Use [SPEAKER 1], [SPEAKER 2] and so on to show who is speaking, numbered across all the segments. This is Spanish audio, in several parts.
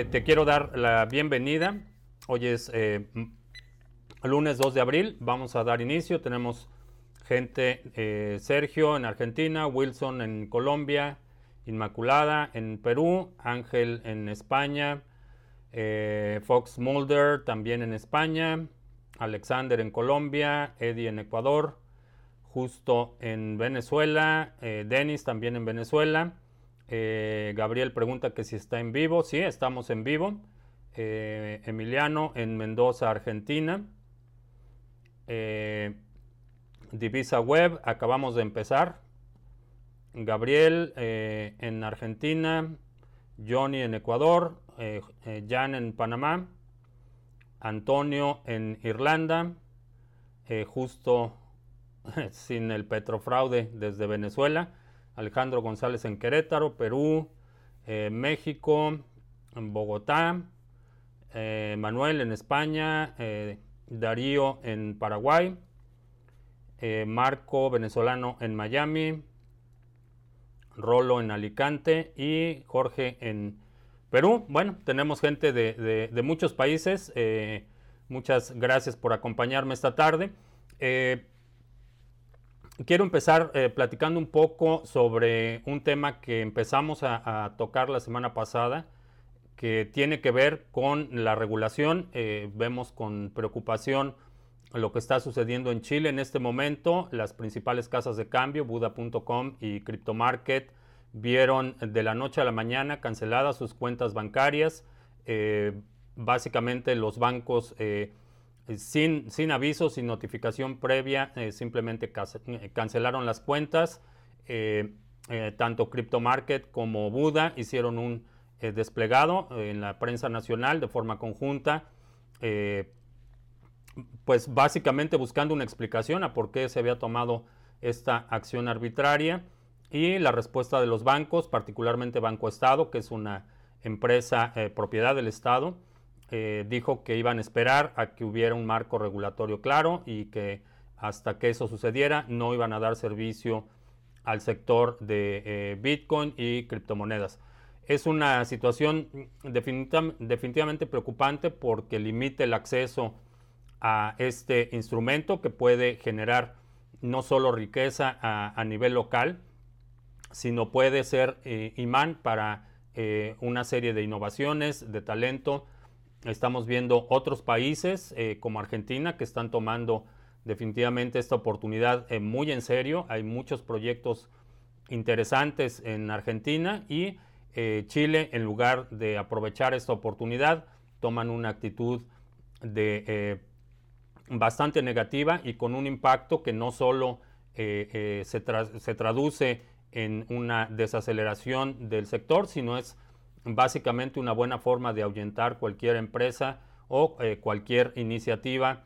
[SPEAKER 1] eh, te quiero dar la bienvenida. Hoy es eh, lunes 2 de abril. Vamos a dar inicio. Tenemos gente, eh, Sergio en Argentina, Wilson en Colombia, Inmaculada en Perú, Ángel en España, Fox Mulder también en España, Alexander en Colombia, Eddie en Ecuador, Justo en Venezuela, Denis también en Venezuela. Eh, Gabriel pregunta que si está en vivo. Sí, estamos en vivo. Eh, Emiliano en Mendoza, Argentina. Eh, Divisa Web, acabamos de empezar. Gabriel en Argentina. Johnny en Ecuador. Jan en Panamá. Antonio en Irlanda. justo sin el petrofraude desde Venezuela. Alejandro González en Querétaro, Perú, eh, México, en Bogotá, eh, Manuel en España, eh, Darío en Paraguay, Marco venezolano en Miami, Rolo en Alicante y Jorge en Perú. Bueno, tenemos gente de muchos países. muchas gracias por acompañarme esta tarde quiero empezar eh, platicando un poco sobre un tema que empezamos a, tocar la semana pasada, que tiene que ver con la regulación. Eh, vemos con preocupación lo que está sucediendo en Chile en este momento. Las principales casas de cambio, Buda.com y CryptoMarket, vieron de la noche a la mañana canceladas sus cuentas bancarias. Eh, básicamente los bancos sin, sin aviso, sin notificación previa, eh, simplemente eh, cancelaron las cuentas. Eh, tanto CryptoMarket como Buda hicieron un desplegado en la prensa nacional de forma conjunta, pues básicamente buscando una explicación a por qué se había tomado esta acción arbitraria y la respuesta de los bancos, particularmente Banco Estado, que es una empresa propiedad del Estado, eh, dijo que iban a esperar a que hubiera un marco regulatorio claro y que hasta que eso sucediera no iban a dar servicio al sector de eh, Bitcoin y criptomonedas. Es una situación definitivamente preocupante porque limita el acceso a este instrumento que puede generar no solo riqueza a, nivel local, sino puede ser eh, imán para una serie de innovaciones, de talento, Estamos viendo otros países eh, como Argentina que están tomando definitivamente esta oportunidad eh, muy en serio. Hay muchos proyectos interesantes en Argentina y eh, Chile, en lugar de aprovechar esta oportunidad, toman una actitud de bastante negativa y con un impacto que no solo se, se traduce en una desaceleración del sector, sino es básicamente una buena forma de ahuyentar cualquier empresa o eh, cualquier iniciativa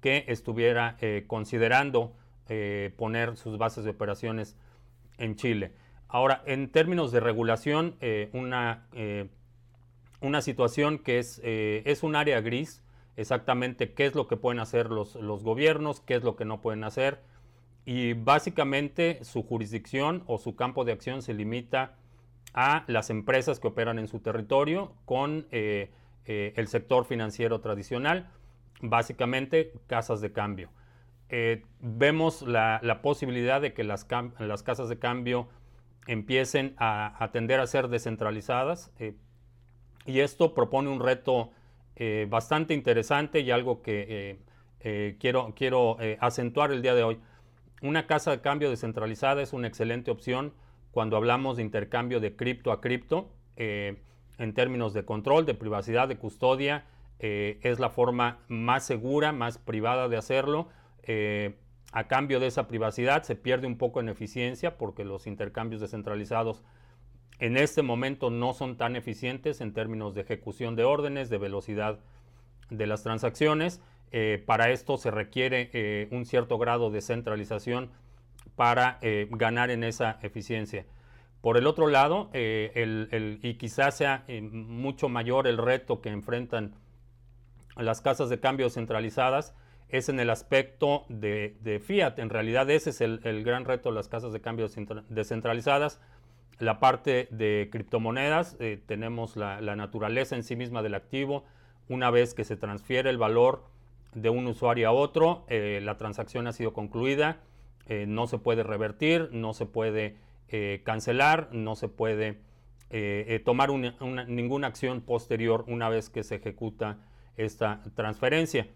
[SPEAKER 1] que estuviera eh, considerando eh, poner sus bases de operaciones en Chile. Ahora, en términos de regulación, una, una, situación que es, es, un área gris, exactamente qué es lo que pueden hacer los, los gobiernos, qué es lo que no pueden hacer, y básicamente su jurisdicción o su campo de acción se limita a las empresas que operan en su territorio con eh, eh, el sector financiero tradicional, básicamente casas de cambio. Eh, vemos la, posibilidad de que las, las, casas de cambio empiecen a, a tender a ser descentralizadas y esto propone un reto bastante interesante y algo que quiero, quiero acentuar el día de hoy. Una casa de cambio descentralizada es una excelente opción cuando hablamos de intercambio de cripto a cripto, eh, en términos de control, de privacidad, de custodia, eh, es la forma más segura, más privada de hacerlo. Eh, a cambio de esa privacidad se pierde un poco en eficiencia porque los intercambios descentralizados en este momento no son tan eficientes en términos de ejecución de órdenes, de velocidad de las transacciones. para esto se requiere un cierto grado de centralización para eh, ganar en esa eficiencia. Por el otro lado, eh, y quizás sea eh, mucho mayor el reto que enfrentan las casas de cambio centralizadas, es en el aspecto de, fiat. En realidad ese es el, gran reto de las casas de cambio descentralizadas. la parte de criptomonedas, eh, tenemos la, naturaleza en sí misma del activo. Una vez que se transfiere el valor de un usuario a otro, la transacción ha sido concluida, eh, no se puede revertir, no se puede cancelar, no se puede tomar ninguna acción posterior una vez que se ejecuta esta transferencia.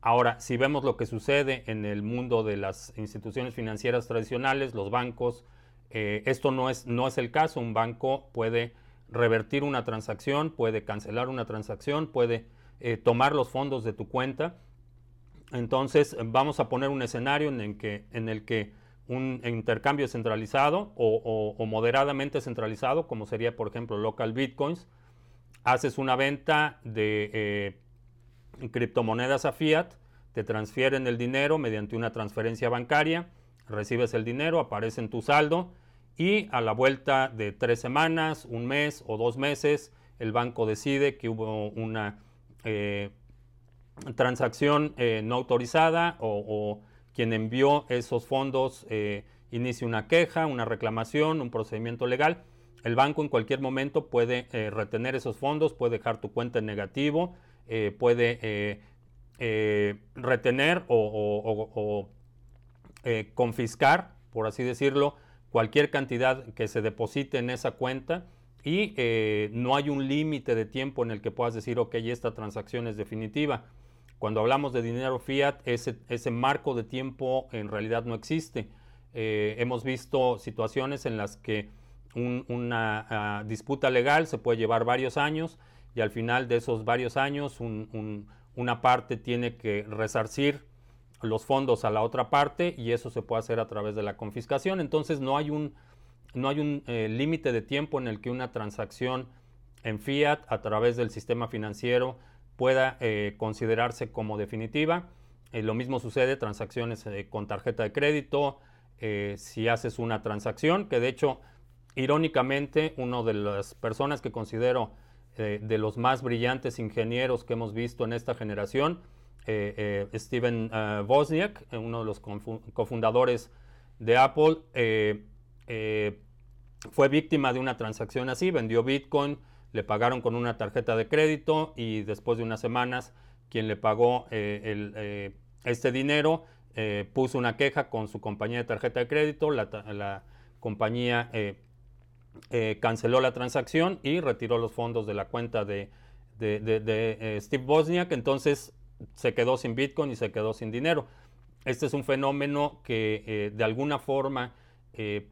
[SPEAKER 1] Ahora, si vemos lo que sucede en el mundo de las instituciones financieras tradicionales, los bancos, eh, esto no es, no es el caso. Un banco puede revertir una transacción, puede cancelar una transacción, puede eh, tomar los fondos de tu cuenta. Entonces vamos a poner un escenario en el que, en el que un intercambio centralizado o, moderadamente centralizado, como sería por ejemplo local bitcoins, haces una venta de eh, criptomonedas a fiat, te transfieren el dinero mediante una transferencia bancaria, recibes el dinero, aparece en tu saldo y a la vuelta de tres semanas, un mes o dos meses, el banco decide que hubo una eh, transacción eh, no autorizada o, quien envió esos fondos eh, inicia una queja, una reclamación, un procedimiento legal. El banco en cualquier momento puede retener esos fondos, puede dejar tu cuenta en negativo, puede retener o eh, confiscar, por así decirlo, cualquier cantidad que se deposite en esa cuenta y eh, no hay un límite de tiempo en el que puedas decir, ok, esta transacción es definitiva. Cuando hablamos de dinero fiat, ese, ese marco de tiempo en realidad no existe. Eh, hemos visto situaciones en las que una ah, disputa legal se puede llevar varios años y al final de esos varios años una parte tiene que resarcir los fondos a la otra parte y eso se puede hacer a través de la confiscación. Entonces no hay un, no un eh, límite de tiempo en el que una transacción en fiat a través del sistema financiero pueda eh, considerarse como definitiva. Eh, lo mismo sucede transacciones con tarjeta de crédito, si haces una transacción, que de hecho, irónicamente, una de las personas que considero de los más brillantes ingenieros que hemos visto en esta generación, eh, eh, Steven uh, Wozniak, uno de los cofundadores de Apple, fue víctima de una transacción así, vendió Bitcoin, le pagaron con una tarjeta de crédito y después de unas semanas quien le pagó este dinero puso una queja con su compañía de tarjeta de crédito, la, compañía canceló la transacción y retiró los fondos de la cuenta de, de Steve Wozniak. Entonces se quedó sin Bitcoin y se quedó sin dinero. Este es un fenómeno que eh, de alguna forma eh,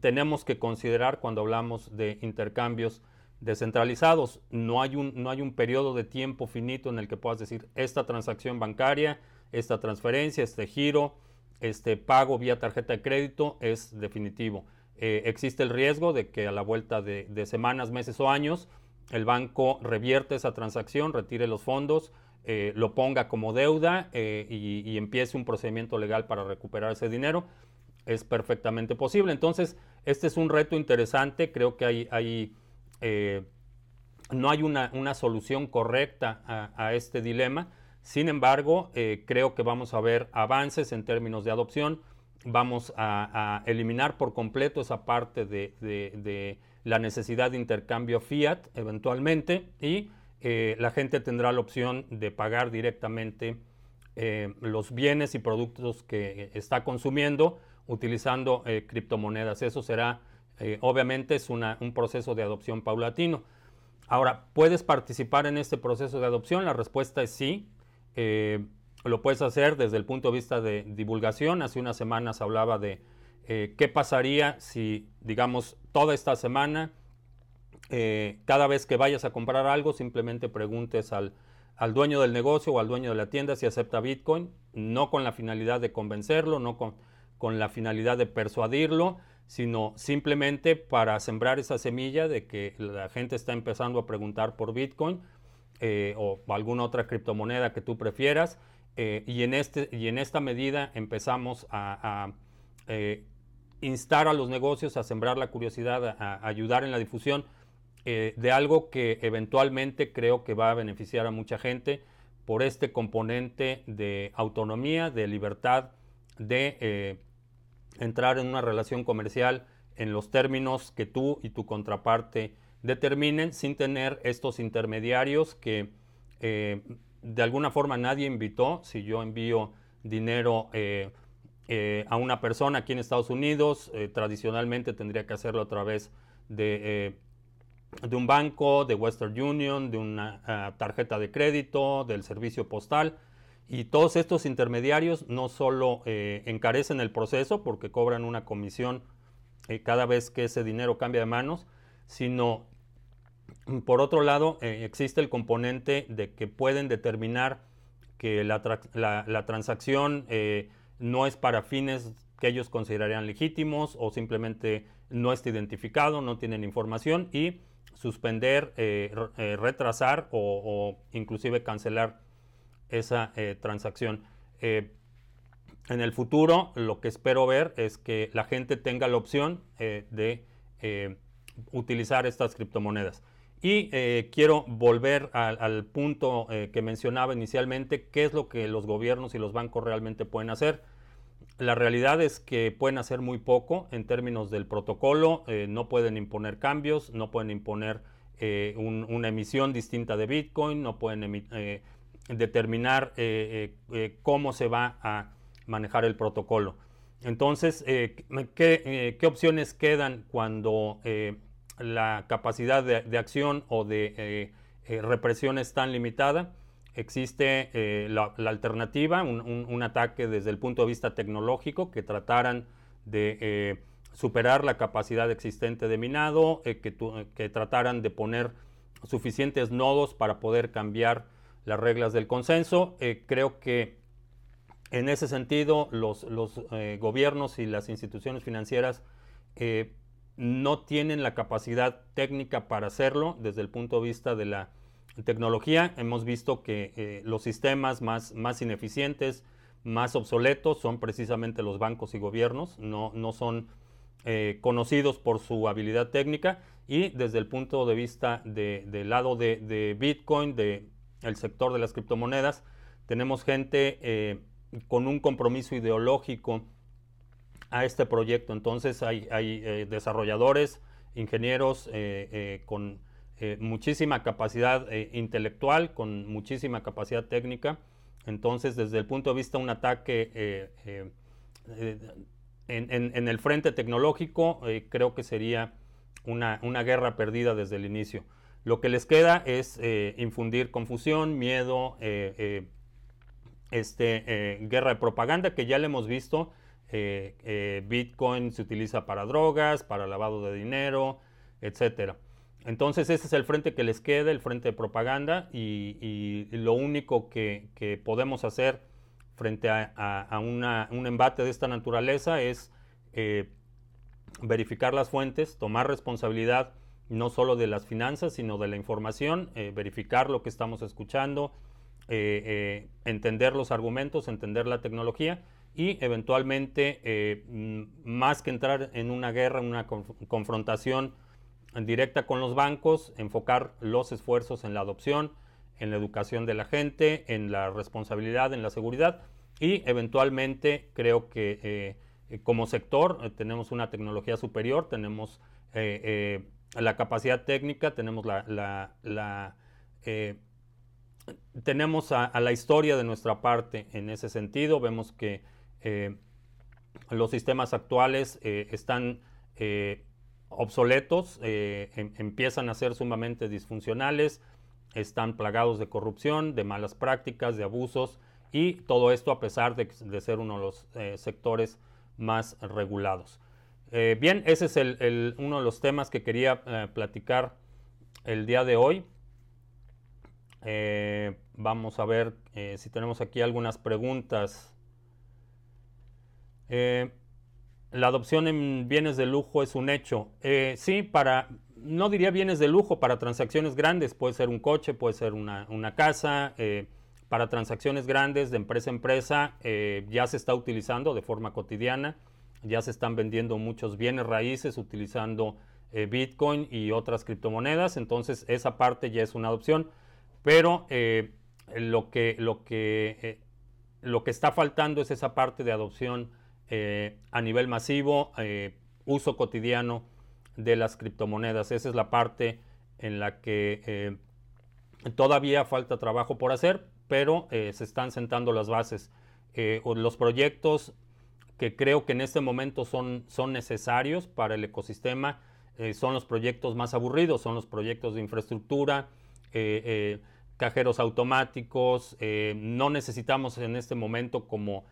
[SPEAKER 1] tenemos que considerar cuando hablamos de intercambios descentralizados. No hay, un, no hay un periodo de tiempo finito en el que puedas decir esta transacción bancaria, esta transferencia, este giro, este pago vía tarjeta de crédito es definitivo. Eh, existe el riesgo de que a la vuelta de, semanas, meses o años el banco revierte esa transacción, retire los fondos eh, lo ponga como deuda eh, y, empiece un procedimiento legal para recuperar ese dinero, es perfectamente posible. Entonces, este es un reto interesante. Creo que hay, eh, no hay una, solución correcta a, este dilema. Sin embargo, creo que vamos a ver avances en términos de adopción. Vamos a, eliminar por completo esa parte de, la necesidad de intercambio fiat eventualmente y eh, la gente tendrá la opción de pagar directamente eh, los bienes y productos que está consumiendo utilizando eh, criptomonedas. Eso será, obviamente, es un proceso de adopción paulatino. Ahora, ¿puedes participar en este proceso de adopción? La respuesta es sí. lo puedes hacer desde el punto de vista de divulgación. Hace unas semanas hablaba de qué pasaría si, digamos, toda esta semana eh, cada vez que vayas a comprar algo, simplemente preguntes al, dueño del negocio o al dueño de la tienda si acepta Bitcoin, no con la finalidad de convencerlo, no con, con la finalidad de persuadirlo, sino simplemente para sembrar esa semilla de que la gente está empezando a preguntar por Bitcoin eh, o alguna otra criptomoneda que tú prefieras. Eh, y, en este, y en esta medida empezamos a, instar a los negocios a sembrar la curiosidad, a ayudar en la difusión eh, de algo que eventualmente creo que va a beneficiar a mucha gente por este componente de autonomía, de libertad, de eh, entrar en una relación comercial en los términos que tú y tu contraparte determinen sin tener estos intermediarios que eh, de alguna forma nadie invitó. Si yo envío dinero eh, eh, a una persona aquí en Estados Unidos, tradicionalmente tendría que hacerlo a través de, de, un banco, de Western Union, de una ah, tarjeta de crédito, del servicio postal. Y todos estos intermediarios no solo encarecen el proceso porque cobran una comisión cada vez que ese dinero cambia de manos, sino por otro lado, eh, existe el componente de que pueden determinar que la, transacción eh, no es para fines que ellos considerarían legítimos o simplemente no está identificado, no tienen información y suspender, eh, retrasar o, inclusive cancelar esa transacción. en el futuro lo que espero ver es que la gente tenga la opción de utilizar estas criptomonedas. Y eh, quiero volver al, punto eh, que mencionaba inicialmente, qué es lo que los gobiernos y los bancos realmente pueden hacer. La realidad es que pueden hacer muy poco en términos del protocolo, eh, no pueden imponer cambios, no pueden imponer una emisión distinta de Bitcoin, no pueden determinar cómo se va a manejar el protocolo. Entonces, ¿qué, ¿qué, opciones quedan cuando la capacidad de, acción o de eh, eh, represión es tan limitada, existe eh, la, alternativa, un, ataque desde el punto de vista tecnológico que trataran de superar la capacidad existente de minado, que, trataran de poner suficientes nodos para poder cambiar las reglas del consenso. creo que en ese sentido los, los gobiernos y las instituciones financieras no tienen la capacidad técnica para hacerlo desde el punto de vista de la tecnología. Hemos visto que eh, los sistemas más, más ineficientes, más obsoletos son precisamente los bancos y gobiernos, no, no son eh, conocidos por su habilidad técnica y desde el punto de vista del lado de, Bitcoin, del sector de las criptomonedas, tenemos gente eh, con un compromiso ideológico a este proyecto. Entonces hay, eh, desarrolladores, ingenieros eh, con muchísima capacidad intelectual, con muchísima capacidad técnica. Entonces, desde el punto de vista de un ataque en, el frente tecnológico, creo que sería una, guerra perdida desde el inicio. Lo que les queda es infundir confusión, miedo, este, guerra de propaganda, que ya le hemos visto eh, eh, Bitcoin se utiliza para drogas, para lavado de dinero, etc. Entonces ese es el frente que les queda, el frente de propaganda y, lo único que, podemos hacer frente a, un embate de esta naturaleza es eh, verificar las fuentes, tomar responsabilidad no solo de las finanzas, sino de la información, verificar lo que estamos escuchando, entender los argumentos, entender la tecnología y eventualmente, eh, mm, más que entrar en una guerra, en una confrontación directa con los bancos, enfocar los esfuerzos en la adopción, en la educación de la gente, en la responsabilidad, en la seguridad y eventualmente creo que eh, como sector eh, tenemos una tecnología superior, tenemos la capacidad técnica, tenemos la, tenemos a, la historia de nuestra parte en ese sentido. Vemos que eh, los sistemas actuales eh, están eh, obsoletos, em, empiezan a ser sumamente disfuncionales, están plagados de corrupción, de malas prácticas, de abusos y todo esto a pesar de, ser uno de los sectores más regulados. Bien, ese es uno de los temas que quería platicar el día de hoy. vamos a ver si tenemos aquí algunas preguntas. Eh, la adopción en bienes de lujo es un hecho. Eh, sí, para, no diría bienes de lujo, para transacciones grandes, puede ser un coche, puede ser una, casa. Eh, para transacciones grandes de empresa a empresa ya se está utilizando de forma cotidiana. Ya se están vendiendo muchos bienes raíces utilizando Bitcoin y otras criptomonedas. Entonces esa parte ya es una adopción. Pero lo, que, lo, que, lo que está faltando es esa parte de adopción eh, a nivel masivo, eh, uso cotidiano de las criptomonedas. Esa es la parte en la que eh, todavía falta trabajo por hacer, pero eh, se están sentando las bases. los proyectos que creo que en este momento son, son necesarios para el ecosistema son los proyectos más aburridos, son los proyectos de infraestructura, cajeros automáticos, no necesitamos en este momento como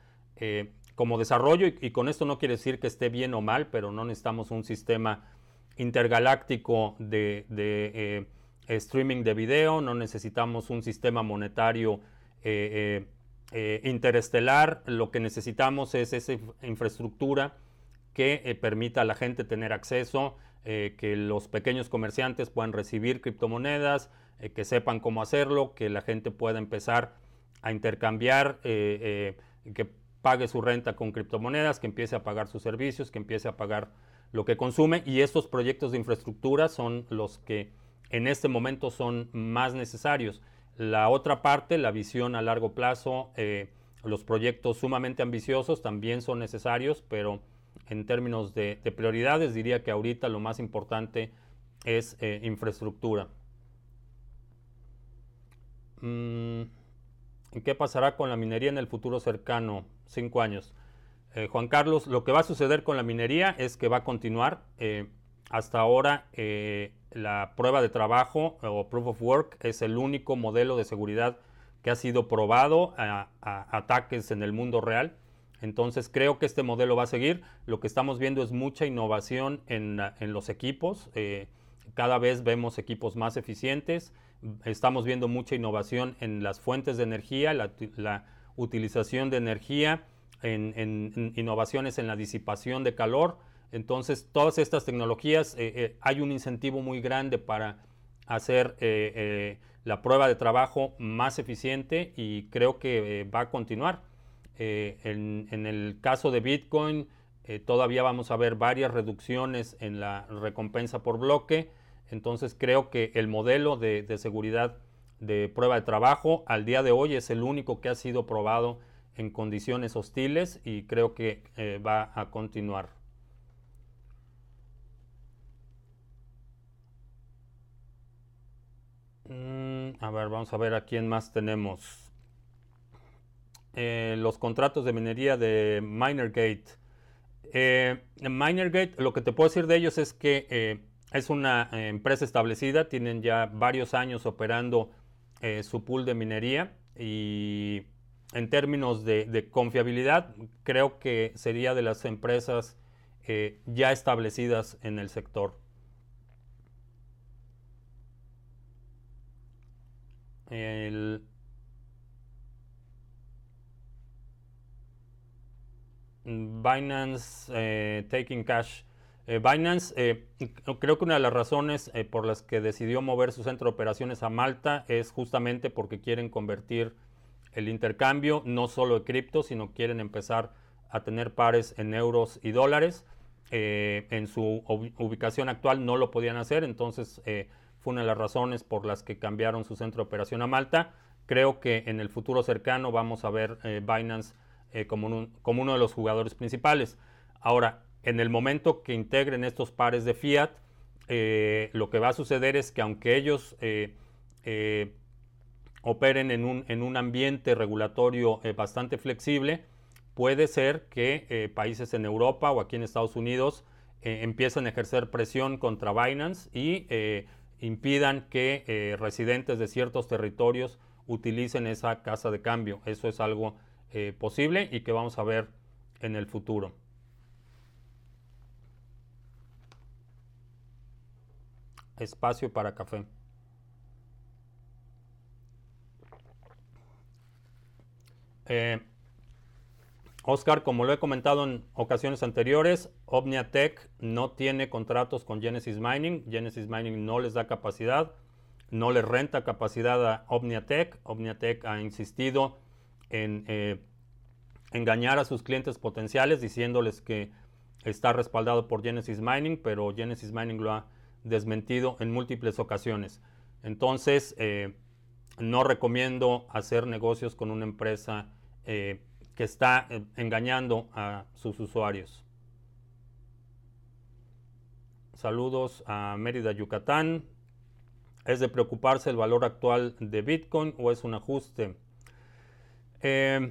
[SPEAKER 1] como desarrollo, y, con esto no quiere decir que esté bien o mal, pero no necesitamos un sistema intergaláctico de, eh, streaming de video, no necesitamos un sistema monetario eh, eh, interestelar, lo que necesitamos es esa infraestructura que permita a la gente tener acceso, que los pequeños comerciantes puedan recibir criptomonedas, que sepan cómo hacerlo, que la gente pueda empezar a intercambiar, que pague su renta con criptomonedas, que empiece a pagar sus servicios, que empiece a pagar lo que consume y estos proyectos de infraestructura son los que en este momento son más necesarios. La otra parte, la visión a largo plazo, eh, los proyectos sumamente ambiciosos también son necesarios, pero en términos de, prioridades diría que ahorita lo más importante es eh, infraestructura. Mm, ¿Qué pasará con la minería en el futuro cercano? Cinco años. Eh, Juan Carlos, lo que va a suceder con la minería es que va a continuar. Hasta ahora la prueba de trabajo o proof of work es el único modelo de seguridad que ha sido probado a, ataques en el mundo real. Entonces creo que este modelo va a seguir. Lo que estamos viendo es mucha innovación en, los equipos. cada vez vemos equipos más eficientes. Estamos viendo mucha innovación en las fuentes de energía, la, utilización de energía, en, innovaciones en la disipación de calor. Entonces, todas estas tecnologías, eh, eh, hay un incentivo muy grande para hacer eh, la prueba de trabajo más eficiente y creo que va a continuar. En, el caso de Bitcoin, todavía vamos a ver varias reducciones en la recompensa por bloque. Entonces creo que el modelo de, seguridad de prueba de trabajo al día de hoy es el único que ha sido probado en condiciones hostiles y creo que va a continuar. Mm, a ver, vamos a ver a quién más tenemos. Eh, los contratos de minería de Minergate. Eh, Minergate, lo que te puedo decir de ellos es que es una eh, empresa establecida, tienen ya varios años operando eh, su pool de minería y en términos de, confiabilidad creo que sería de las empresas eh, ya establecidas en el sector. El Binance Taking Cash eh, Binance, eh, creo que una de las razones eh, por las que decidió mover su centro de operaciones a Malta es justamente porque quieren convertir el intercambio no solo de cripto, sino quieren empezar a tener pares en euros y dólares. en su ubicación actual no lo podían hacer, entonces fue una de las razones por las que cambiaron su centro de operación a Malta. Creo que en el futuro cercano vamos a ver Binance como, como uno de los jugadores principales. Ahora, en el momento que integren estos pares de fiat, eh, lo que va a suceder es que aunque ellos eh, eh, operen en un, ambiente regulatorio bastante flexible, puede ser que países en Europa o aquí en Estados Unidos empiecen a ejercer presión contra Binance y impidan que residentes de ciertos territorios utilicen esa casa de cambio. Eso es algo posible y que vamos a ver en el futuro. espacio para café. Eh, Oscar, como lo he comentado en ocasiones anteriores, OmniaTech no tiene contratos con Genesis Mining. Genesis Mining no les da capacidad, no les renta capacidad a OmniaTech. OmniaTech ha insistido en eh, engañar a sus clientes potenciales diciéndoles que está respaldado por Genesis Mining, pero Genesis Mining lo ha desmentido en múltiples ocasiones. Entonces, eh, no recomiendo hacer negocios con una empresa eh, que está eh, engañando a sus usuarios. Saludos a Mérida, Yucatán. ¿Es de preocuparse el valor actual de Bitcoin o es un ajuste? Eh,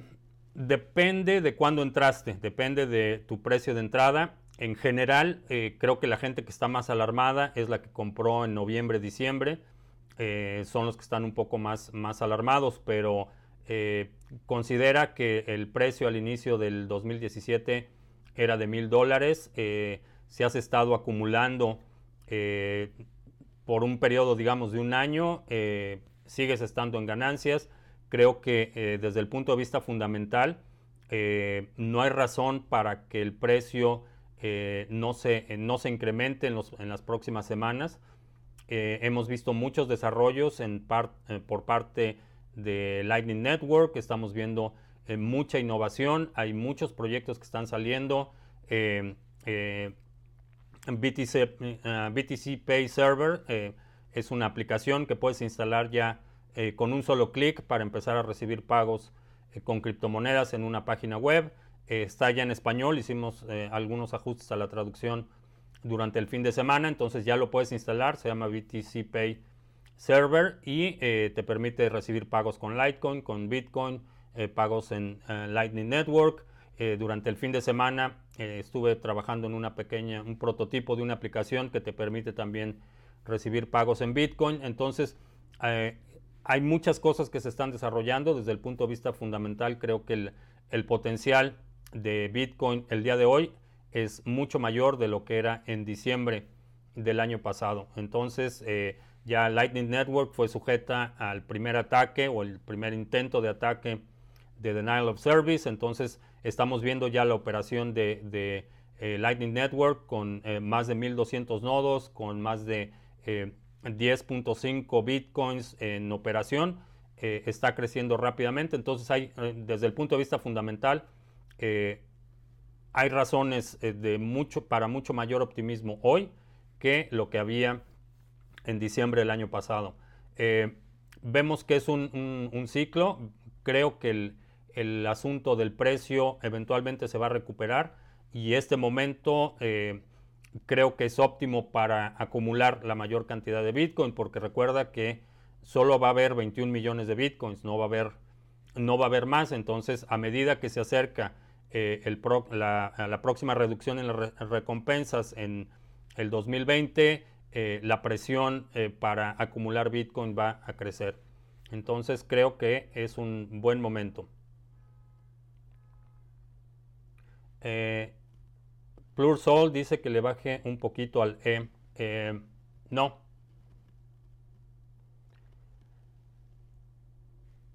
[SPEAKER 1] depende de cuándo entraste, depende de tu precio de entrada. En general, eh, creo que la gente que está más alarmada es la que compró en noviembre, diciembre. Eh, son los que están un poco más, más alarmados, pero considera que el precio al inicio del 2017 era de mil dólares si has estado acumulando eh, por un periodo, digamos, de un año, eh, sigues estando en ganancias. Creo que eh, desde el punto de vista fundamental, no hay razón para que el precio no, se, no se incremente en, los, en las próximas semanas. hemos visto muchos desarrollos en por parte de Lightning Network, estamos viendo mucha innovación, hay muchos proyectos que están saliendo. BTC, eh, BTC Pay Server eh, es una aplicación que puedes instalar ya eh, con un solo clic para empezar a recibir pagos con criptomonedas en una página web. está ya en español, hicimos algunos ajustes a la traducción durante el fin de semana, entonces ya lo puedes instalar, se llama BTC Pay Server y te permite recibir pagos con Litecoin, con Bitcoin, pagos en Lightning Network. durante el fin de semana eh, estuve trabajando en una pequeña, un prototipo de una aplicación que te permite también recibir pagos en Bitcoin. Entonces, eh, hay muchas cosas que se están desarrollando desde el punto de vista fundamental. Creo que el, potencial de Bitcoin el día de hoy es mucho mayor de lo que era en diciembre del año pasado. Entonces, eh, ya Lightning Network fue sujeta al primer ataque o el primer intento de ataque de denial of service. Entonces, Estamos viendo ya la operación de, eh, Lightning Network con eh, más de 1200 nodos, con más de 10.5 eh, bitcoins en operación. está creciendo rápidamente. Entonces, hay, desde el punto de vista fundamental, hay razones para mucho mayor optimismo hoy que lo que había en diciembre del año pasado. vemos que es un ciclo. Creo que el, el asunto del precio eventualmente se va a recuperar y este momento eh, creo que es óptimo para acumular la mayor cantidad de Bitcoin porque recuerda que solo va a haber 21 millones de Bitcoins, no va a haber, no va a haber más, entonces a medida que se acerca eh, el la, próxima reducción en las recompensas en el 2020, eh, la presión para acumular Bitcoin va a crecer. Entonces creo que es un buen momento. Eh, Plursol dice que le baje un poquito al E. Eh, no.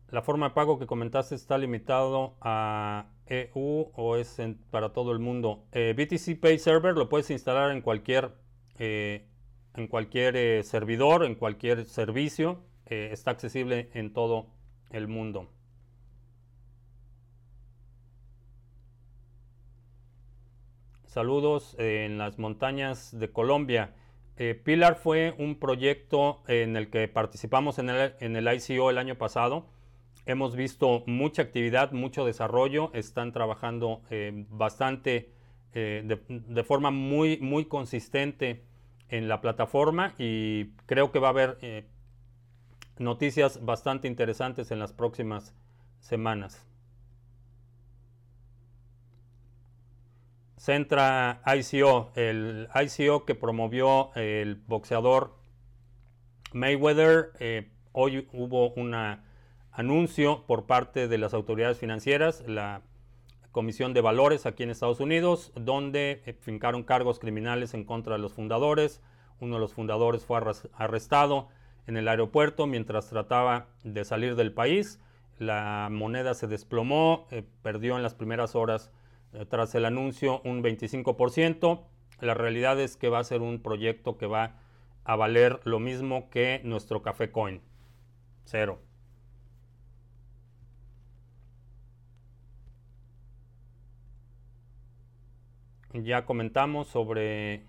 [SPEAKER 1] La forma de pago que comentaste está limitado a EU o es para todo el mundo. Eh, BTC Pay Server lo puedes instalar en cualquier, eh, en cualquier servidor, en cualquier servicio. está accesible en todo el mundo. Saludos en las montañas de Colombia. Eh, Pilar fue un proyecto en el que participamos en el, en el ICO el año pasado. Hemos visto mucha actividad, mucho desarrollo. Están trabajando eh, bastante, eh, de, de, forma muy, muy consistente en la plataforma y creo que va a haber noticias bastante interesantes en las próximas semanas. Centra ICO, el ICO que promovió el boxeador Mayweather. Eh, hoy hubo un anuncio por parte de las autoridades financieras, Comisión de Valores aquí en Estados Unidos, donde eh, fincaron cargos criminales en contra de los fundadores. Uno de los fundadores fue arrestado en el aeropuerto mientras trataba de salir del país. La moneda se desplomó, eh, perdió en las primeras horas eh, tras el anuncio un 25%. La realidad es que va a ser un proyecto que va a valer lo mismo que nuestro Café Coin. Cero. Ya comentamos sobre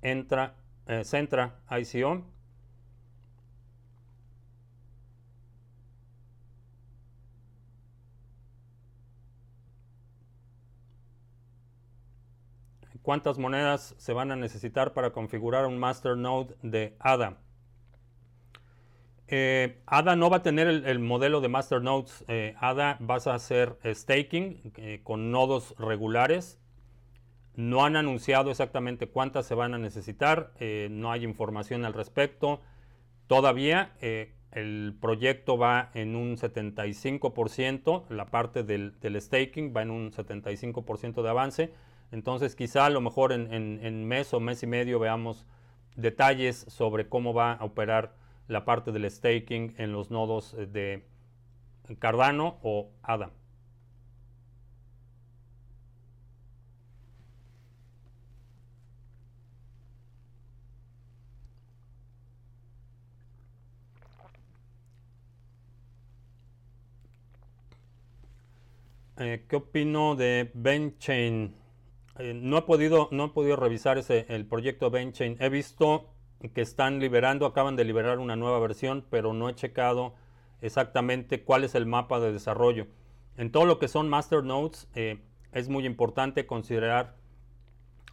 [SPEAKER 1] Entra, eh, Centra ICO. ¿Cuántas monedas se van a necesitar para configurar un masternode de ADA? Eh, ADA no va a tener el, modelo de masternodes. Eh, ADA vas a hacer staking eh, con nodos regulares. No han anunciado exactamente cuántas se van a necesitar. no hay información al respecto. Todavía el proyecto va en un 75%. La parte del, staking va en un 75% de avance. Entonces quizá a lo mejor en, en mes o mes y medio veamos detalles sobre cómo va a operar la parte del staking en los nodos eh, de Cardano o ADA. Eh, ¿Qué opino de Benchain? Eh, no, he podido, no he podido revisar ese, el proyecto Benchain. He visto que están liberando, acaban de liberar una nueva versión, pero no he checado exactamente cuál es el mapa de desarrollo. En todo lo que son master nodes, eh, es muy importante considerar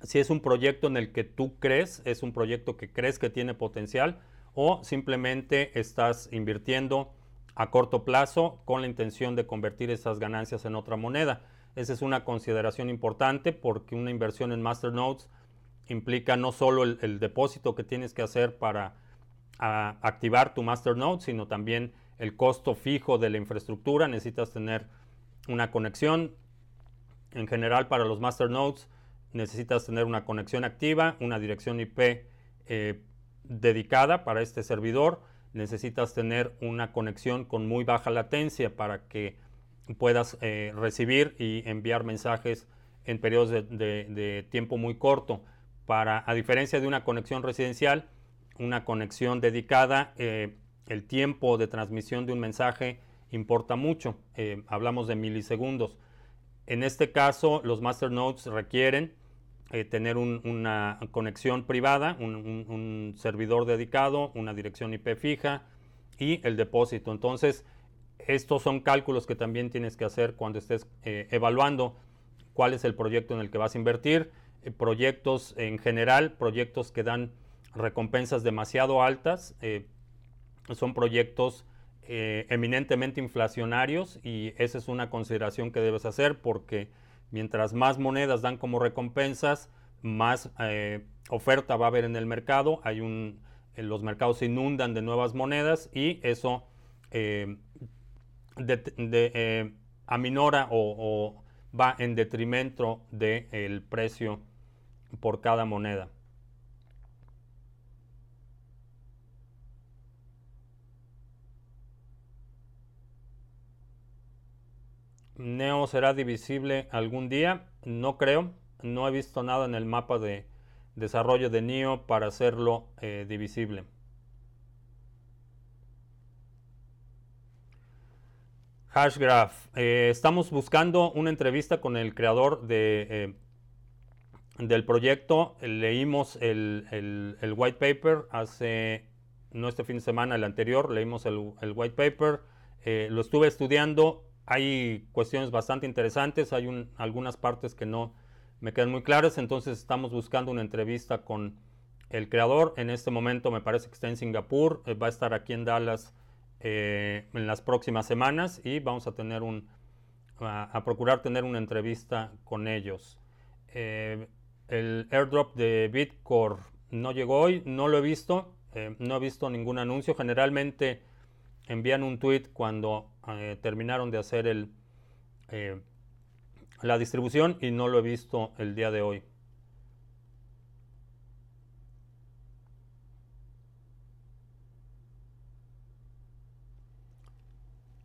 [SPEAKER 1] si es un proyecto en el que tú crees, es un proyecto que crees que tiene potencial o simplemente estás invirtiendo a corto plazo con la intención de convertir esas ganancias en otra moneda. Esa es una consideración importante porque una inversión en master nodes implica no solo el, depósito que tienes que hacer para activar tu masternode, sino también el costo fijo de la infraestructura. Necesitas tener una conexión. En general, para los masternodes, necesitas tener una conexión activa, una dirección IP eh, dedicada para este servidor. Necesitas tener una conexión con muy baja latencia para que puedas eh, recibir y enviar mensajes en periodos de tiempo muy corto para, a diferencia de una conexión residencial, una conexión dedicada, eh, el tiempo de transmisión de un mensaje importa mucho. Eh, hablamos de milisegundos. En este caso, los masternodes requieren eh, tener una conexión privada, un, servidor dedicado, una dirección IP fija y el depósito. Entonces, estos son cálculos que también tienes que hacer cuando estés evaluando cuál es el proyecto en el que vas a invertir eh, proyectos en general, proyectos que dan recompensas demasiado altas, eh, son proyectos eh, eminentemente inflacionarios y esa es una consideración que debes hacer porque mientras más monedas dan como recompensas, más oferta va a haber en el mercado, hay un, los mercados se inundan de nuevas monedas y eso aminora o, va en detrimento del precio por cada moneda. Neo será divisible algún día, no creo, no he visto nada en el mapa de desarrollo de Neo para hacerlo eh, divisible. Hashgraph, eh, estamos buscando una entrevista con el creador eh, del proyecto. Leímos el, white paper hace, no este fin de semana, el anterior, leímos el, white paper. Lo estuve estudiando. Hay cuestiones bastante interesantes, hay algunas partes que no me quedan muy claras, entonces estamos buscando una entrevista con el creador. En este momento me parece que está en Singapur, eh, va a estar aquí en Dallas eh, en las próximas semanas y vamos a tener un, a, procurar tener una entrevista con ellos. El airdrop de Bitcore no llegó hoy, no lo he visto, eh, no he visto ningún anuncio. Generalmente envían un tweet cuando eh, terminaron de hacer el, eh, la distribución y no lo he visto el día de hoy.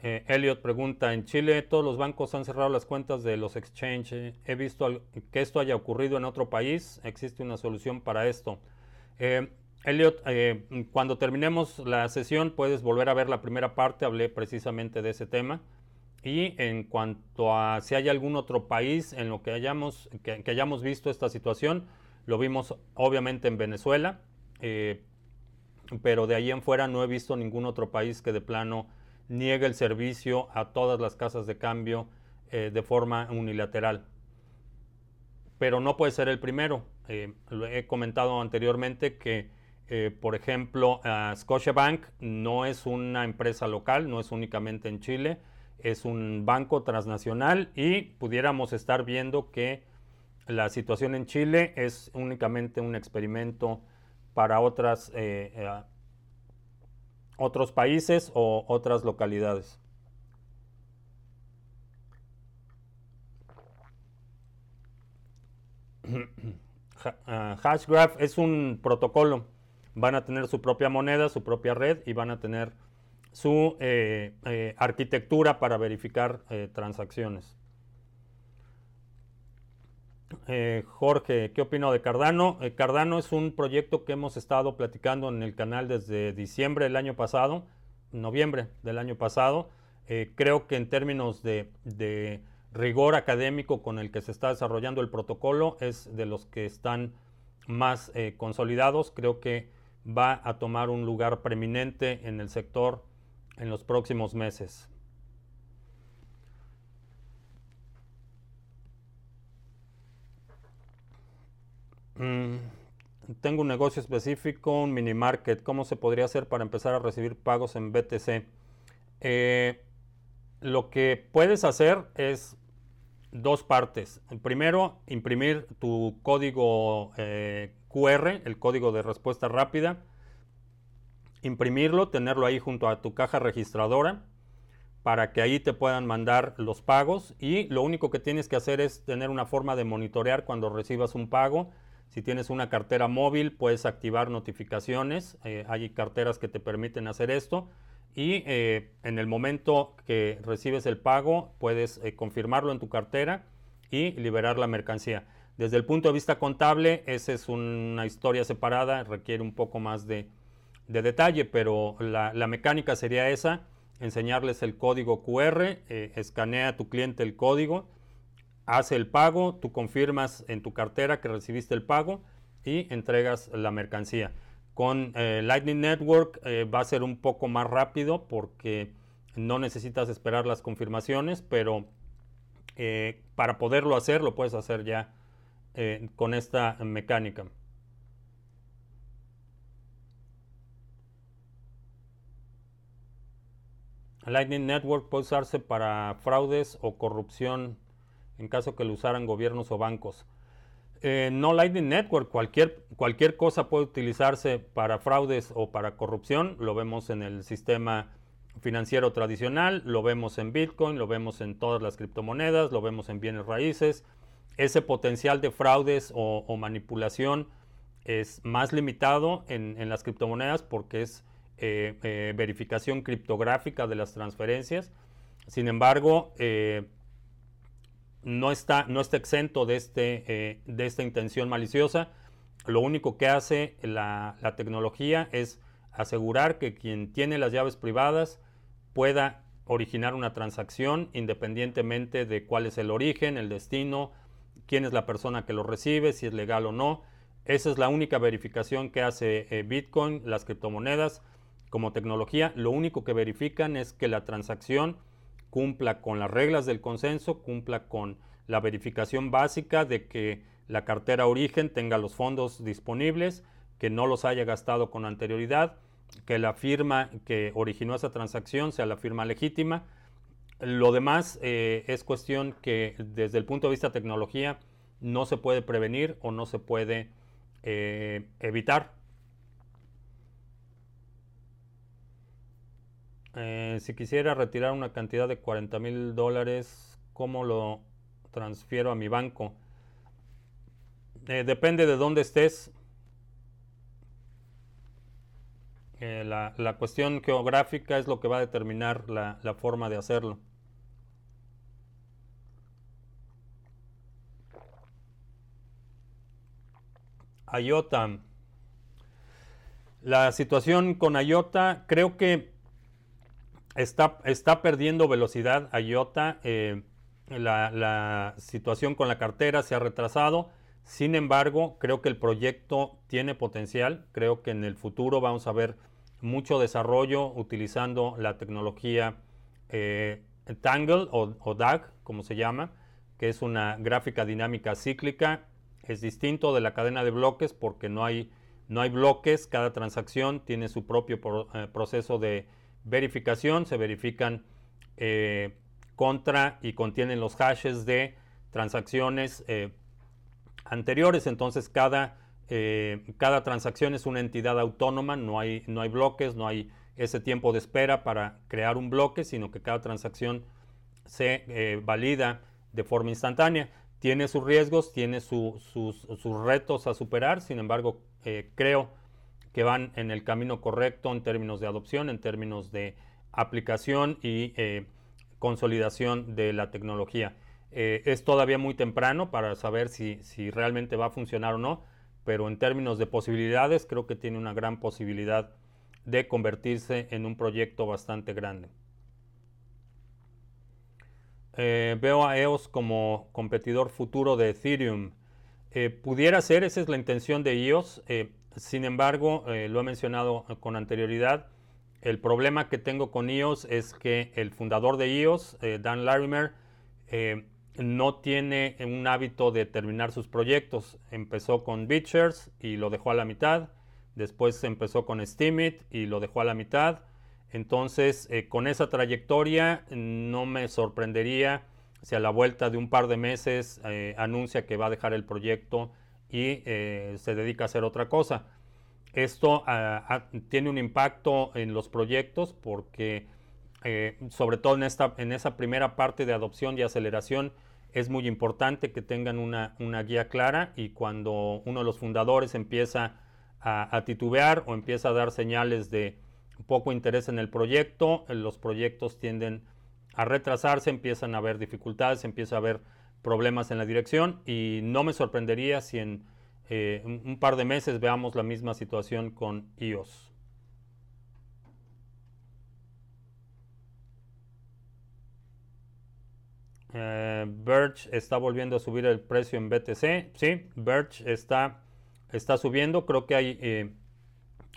[SPEAKER 1] Eh, Elliot pregunta, en Chile todos los bancos han cerrado las cuentas de los exchanges. He visto que esto haya ocurrido en otro país. ¿Existe una solución para esto? Eh, Elliot, eh, cuando terminemos la sesión puedes volver a ver la primera parte. Hablé precisamente de ese tema. Y en cuanto a si hay algún otro país en lo que hayamos, que, hayamos visto esta situación, lo vimos obviamente en Venezuela, pero de ahí en fuera no he visto ningún otro país que de plano niega el servicio a todas las casas de cambio eh, de forma unilateral. pero no puede ser el primero. Eh, lo he comentado anteriormente que, eh, por ejemplo, Scotiabank no es una empresa local, no es únicamente en Chile, es un banco transnacional y pudiéramos estar viendo que la situación en Chile es únicamente un experimento para otras, eh, otros países o otras localidades. Ah, Hashgraph es un protocolo. Van a tener su propia moneda, su propia red y van a tener su eh, eh, arquitectura para verificar eh, transacciones. Jorge, ¿qué opino de Cardano? Cardano es un proyecto que hemos estado platicando en el canal desde diciembre del año pasado, noviembre del año pasado. creo que en términos de rigor académico con el que se está desarrollando el protocolo es de los que están más consolidados. Creo que va a tomar un lugar preeminente en el sector en los próximos meses. Mm, tengo un negocio específico, un mini market. ¿Cómo se podría hacer para empezar a recibir pagos en BTC? Eh, lo que puedes hacer es dos partes. Primero, imprimir tu código eh, QR, el código de respuesta rápida, imprimirlo, tenerlo ahí junto a tu caja registradora para que ahí te puedan mandar los pagos y lo único que tienes que hacer es tener una forma de monitorear cuando recibas un pago. Si tienes una cartera móvil, puedes activar notificaciones. Eh, hay carteras que te permiten hacer esto y eh, en el momento que recibes el pago puedes eh, confirmarlo en tu cartera y liberar la mercancía. Desde el punto de vista contable, esa es una historia separada, requiere un poco más de, detalle, pero la, mecánica sería esa, enseñarles el código QR, eh, escanea a tu cliente el código, hace el pago, tú confirmas en tu cartera que recibiste el pago y entregas la mercancía. Con eh, Lightning Network eh, va a ser un poco más rápido porque no necesitas esperar las confirmaciones, pero eh, para poderlo hacer lo puedes hacer ya con esta mecánica. Lightning Network puede usarse para fraudes o corrupción en caso que lo usaran gobiernos o bancos. Eh, no Lightning Network, cualquier, cualquier cosa puede utilizarse para fraudes o para corrupción. Lo vemos en el sistema financiero tradicional, lo vemos en Bitcoin, lo vemos en todas las criptomonedas, lo vemos en bienes raíces. Ese potencial de fraudes o, manipulación es más limitado en, las criptomonedas porque es eh, eh, verificación criptográfica de las transferencias. Sin embargo, no está, no está exento de, este, eh, de esta intención maliciosa. Lo único que hace la, tecnología es asegurar que quien tiene las llaves privadas pueda originar una transacción independientemente de cuál es el origen, el destino, quién es la persona que lo recibe, si es legal o no. Esa es la única verificación que hace eh, Bitcoin, las criptomonedas como tecnología. Lo único que verifican es que la transacción cumpla con las reglas del consenso, cumpla con la verificación básica de que la cartera origen tenga los fondos disponibles, que no los haya gastado con anterioridad, que la firma que originó esa transacción sea la firma legítima. Lo demás eh, es cuestión que desde el punto de vista de tecnología no se puede prevenir o no se puede eh, evitar. Eh, si quisiera retirar una cantidad de 40 mil dólares, ¿cómo lo transfiero a mi banco? Eh, depende de dónde estés. Eh, la, cuestión geográfica es lo que va a determinar la, la forma de hacerlo. IOTA. La situación con IOTA, creo que Está, perdiendo velocidad IOTA. Eh, la, situación con la cartera se ha retrasado. Sin embargo, creo que el proyecto tiene potencial. Creo que en el futuro vamos a ver mucho desarrollo utilizando la tecnología eh, Tangle o, DAG, como se llama, que es una gráfica dinámica cíclica. es distinto de la cadena de bloques porque no hay, no hay bloques, cada transacción tiene su propio eh, proceso de verificación, se verifican eh, contra y contienen los hashes de transacciones eh, anteriores, entonces cada, cada transacción es una entidad autónoma, no hay, no hay bloques, no hay ese tiempo de espera para crear un bloque, sino que cada transacción se valida de forma instantánea. Tiene sus riesgos, tiene sus, retos a superar, sin embargo, eh, creo que van en el camino correcto en términos de adopción, en términos de aplicación y eh, consolidación de la tecnología. Eh, es todavía muy temprano para saber si, si, realmente va a funcionar o no, pero en términos de posibilidades creo que tiene una gran posibilidad de convertirse en un proyecto bastante grande. Eh, veo a EOS como competidor futuro de Ethereum. Pudiera ser, esa es la intención de EOS. Eh, sin embargo, lo he mencionado con anterioridad. El problema que tengo con EOS es que el fundador de EOS, Dan Larimer, no tiene un hábito de terminar sus proyectos. Empezó con BitShares y lo dejó a la mitad. Después empezó con Steemit y lo dejó a la mitad. Entonces, eh, con esa trayectoria, no me sorprendería si a la vuelta de un par de meses eh, anuncia que va a dejar el proyecto y eh, se dedica a hacer otra cosa. Esto ah, ah, tiene un impacto en los proyectos porque, sobre todo en, esta, en esa primera parte de adopción y aceleración, es muy importante que tengan una, guía clara y cuando uno de los fundadores empieza a titubear o empieza a dar señales de poco interés en el proyecto, eh, los proyectos tienden a retrasarse, empiezan a haber dificultades, empieza a haber problemas en la dirección y no me sorprendería si en eh, un par de meses veamos la misma situación con iOS. Eh, Birch está volviendo a subir el precio en BTC. Sí, Birch está, está subiendo. Creo que hay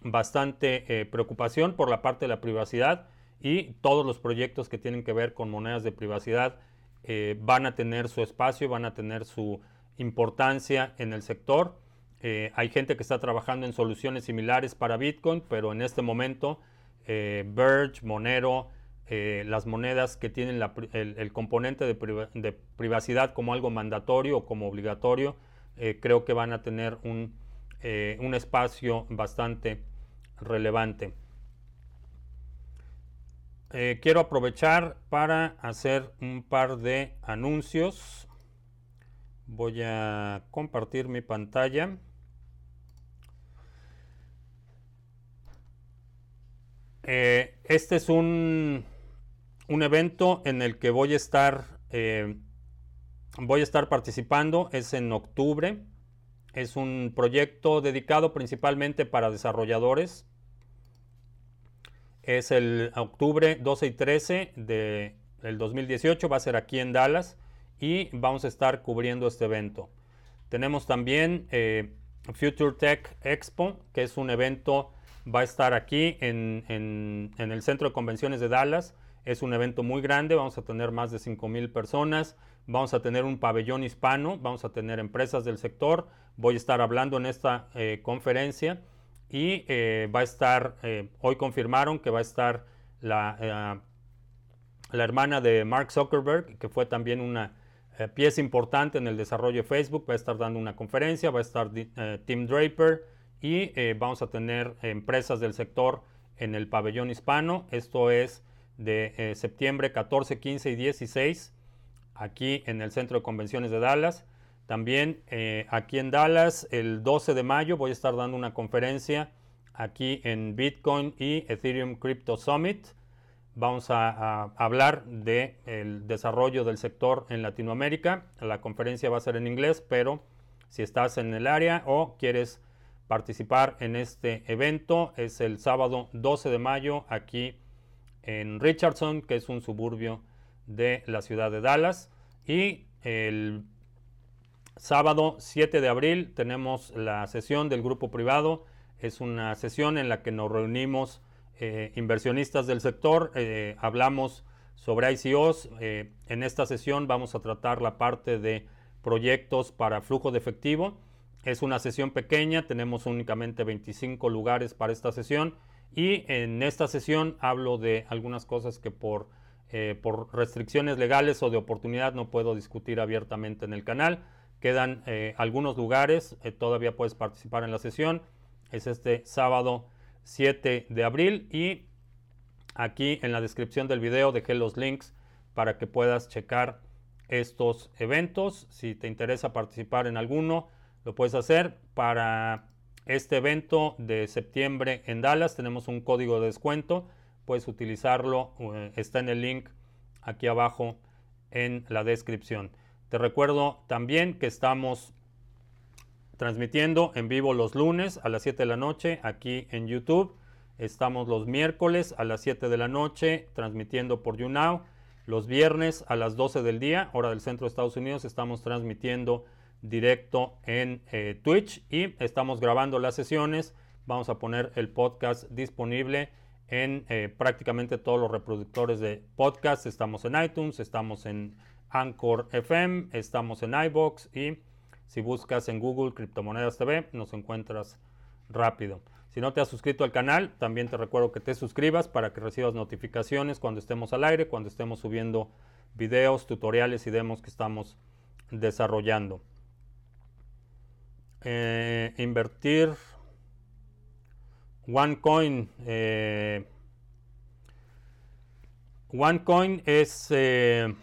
[SPEAKER 1] bastante eh, preocupación por la parte de la privacidad y todos los proyectos que tienen que ver con monedas de privacidad eh, van a tener su espacio, van a tener su importancia en el sector. Eh, hay gente que está trabajando en soluciones similares para Bitcoin, pero en este momento Verge, Monero, las monedas que tienen el, componente de, de, privacidad como algo mandatorio o como obligatorio, creo que van a tener un, un espacio bastante relevante. Eh, quiero aprovechar para hacer un par de anuncios. Voy a compartir mi pantalla. Eh, este es un, un, evento en el que voy a estar eh, voy a estar participando. Es en octubre. Es un proyecto dedicado principalmente para desarrolladores es el octubre 12 y 13 de, del 2018, va a ser aquí en Dallas y vamos a estar cubriendo este evento. Tenemos también eh, Future Tech Expo, que es un evento, va a estar aquí en, en, el Centro de Convenciones de Dallas. Es un evento muy grande, vamos a tener más de 5 mil personas, vamos a tener un pabellón hispano, vamos a tener empresas del sector. Voy a estar hablando en esta eh, conferencia y eh, va a estar, eh, hoy confirmaron que va a estar la, eh, la, hermana de Mark Zuckerberg, que fue también una pieza importante en el desarrollo de Facebook, va a estar dando una conferencia, va a estar Tim Draper y vamos a tener empresas del sector en el pabellón hispano. Esto es de septiembre 14, 15 y 16 aquí en el Centro de Convenciones de Dallas. También eh, aquí en Dallas, el 12 de mayo, voy a estar dando una conferencia aquí en Bitcoin y Ethereum Crypto Summit. Vamos a, hablar del desarrollo del sector en Latinoamérica. La conferencia va a ser en inglés, pero si estás en el área o quieres participar en este evento, es el sábado 12 de mayo aquí en Richardson, que es un suburbio de la ciudad de Dallas. Y el Sábado 7 de abril tenemos la sesión del grupo privado. Es una sesión en la que nos reunimos eh, inversionistas del sector, eh, hablamos sobre ICOs. Eh, en esta sesión vamos a tratar la parte de proyectos para flujo de efectivo. Es una sesión pequeña, tenemos únicamente 25 lugares para esta sesión y en esta sesión hablo de algunas cosas que por, por restricciones legales o de oportunidad no puedo discutir abiertamente en el canal. Quedan eh, algunos lugares, eh, todavía puedes participar en la sesión. Es este sábado 7 de abril y aquí en la descripción del video dejé los links para que puedas checar estos eventos. Si te interesa participar en alguno, lo puedes hacer. Para este evento de septiembre en Dallas tenemos un código de descuento. Puedes utilizarlo, eh, está en el link aquí abajo en la descripción. Te recuerdo también que estamos transmitiendo en vivo los lunes a las 7 de la noche aquí en YouTube. Estamos los miércoles a las 7 de la noche transmitiendo por YouNow. Los viernes a las 12 del día, hora del centro de Estados Unidos, estamos transmitiendo directo en eh, Twitch y estamos grabando las sesiones. Vamos a poner el podcast disponible en eh, prácticamente todos los reproductores de podcast. Estamos en iTunes, estamos en Anchor FM, estamos en iBox y si buscas en Google Criptomonedas TV nos encuentras rápido. Si no te has suscrito al canal, también te recuerdo que te suscribas para que recibas notificaciones cuando estemos al aire, cuando estemos subiendo videos, tutoriales y demos que estamos desarrollando. Eh, invertir OneCoin. Eh, OneCoin es eh,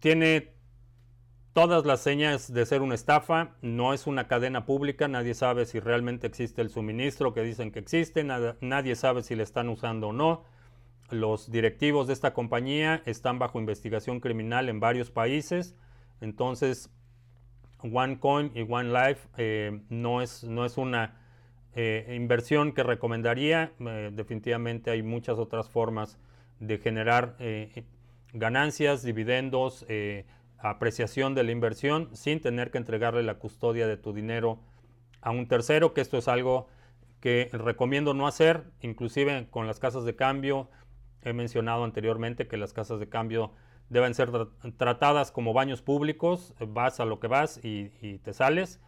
[SPEAKER 1] tiene todas las señas de ser una estafa, no es una cadena pública, nadie sabe si realmente existe el suministro que dicen que existe, nadie sabe si le están usando o no. Los directivos de esta compañía están bajo investigación criminal en varios países, entonces OneCoin y OneLife eh, no, es, no es una eh, inversión que recomendaría, eh, definitivamente hay muchas otras formas de generar ganancias, dividendos, apreciación de la inversión sin tener que entregarle la custodia de tu dinero a un tercero, que esto es algo que recomiendo no hacer, inclusive con las casas de cambio. He mencionado anteriormente que las casas de cambio deben ser tratadas como baños públicos, vas a lo que vas y, te sales,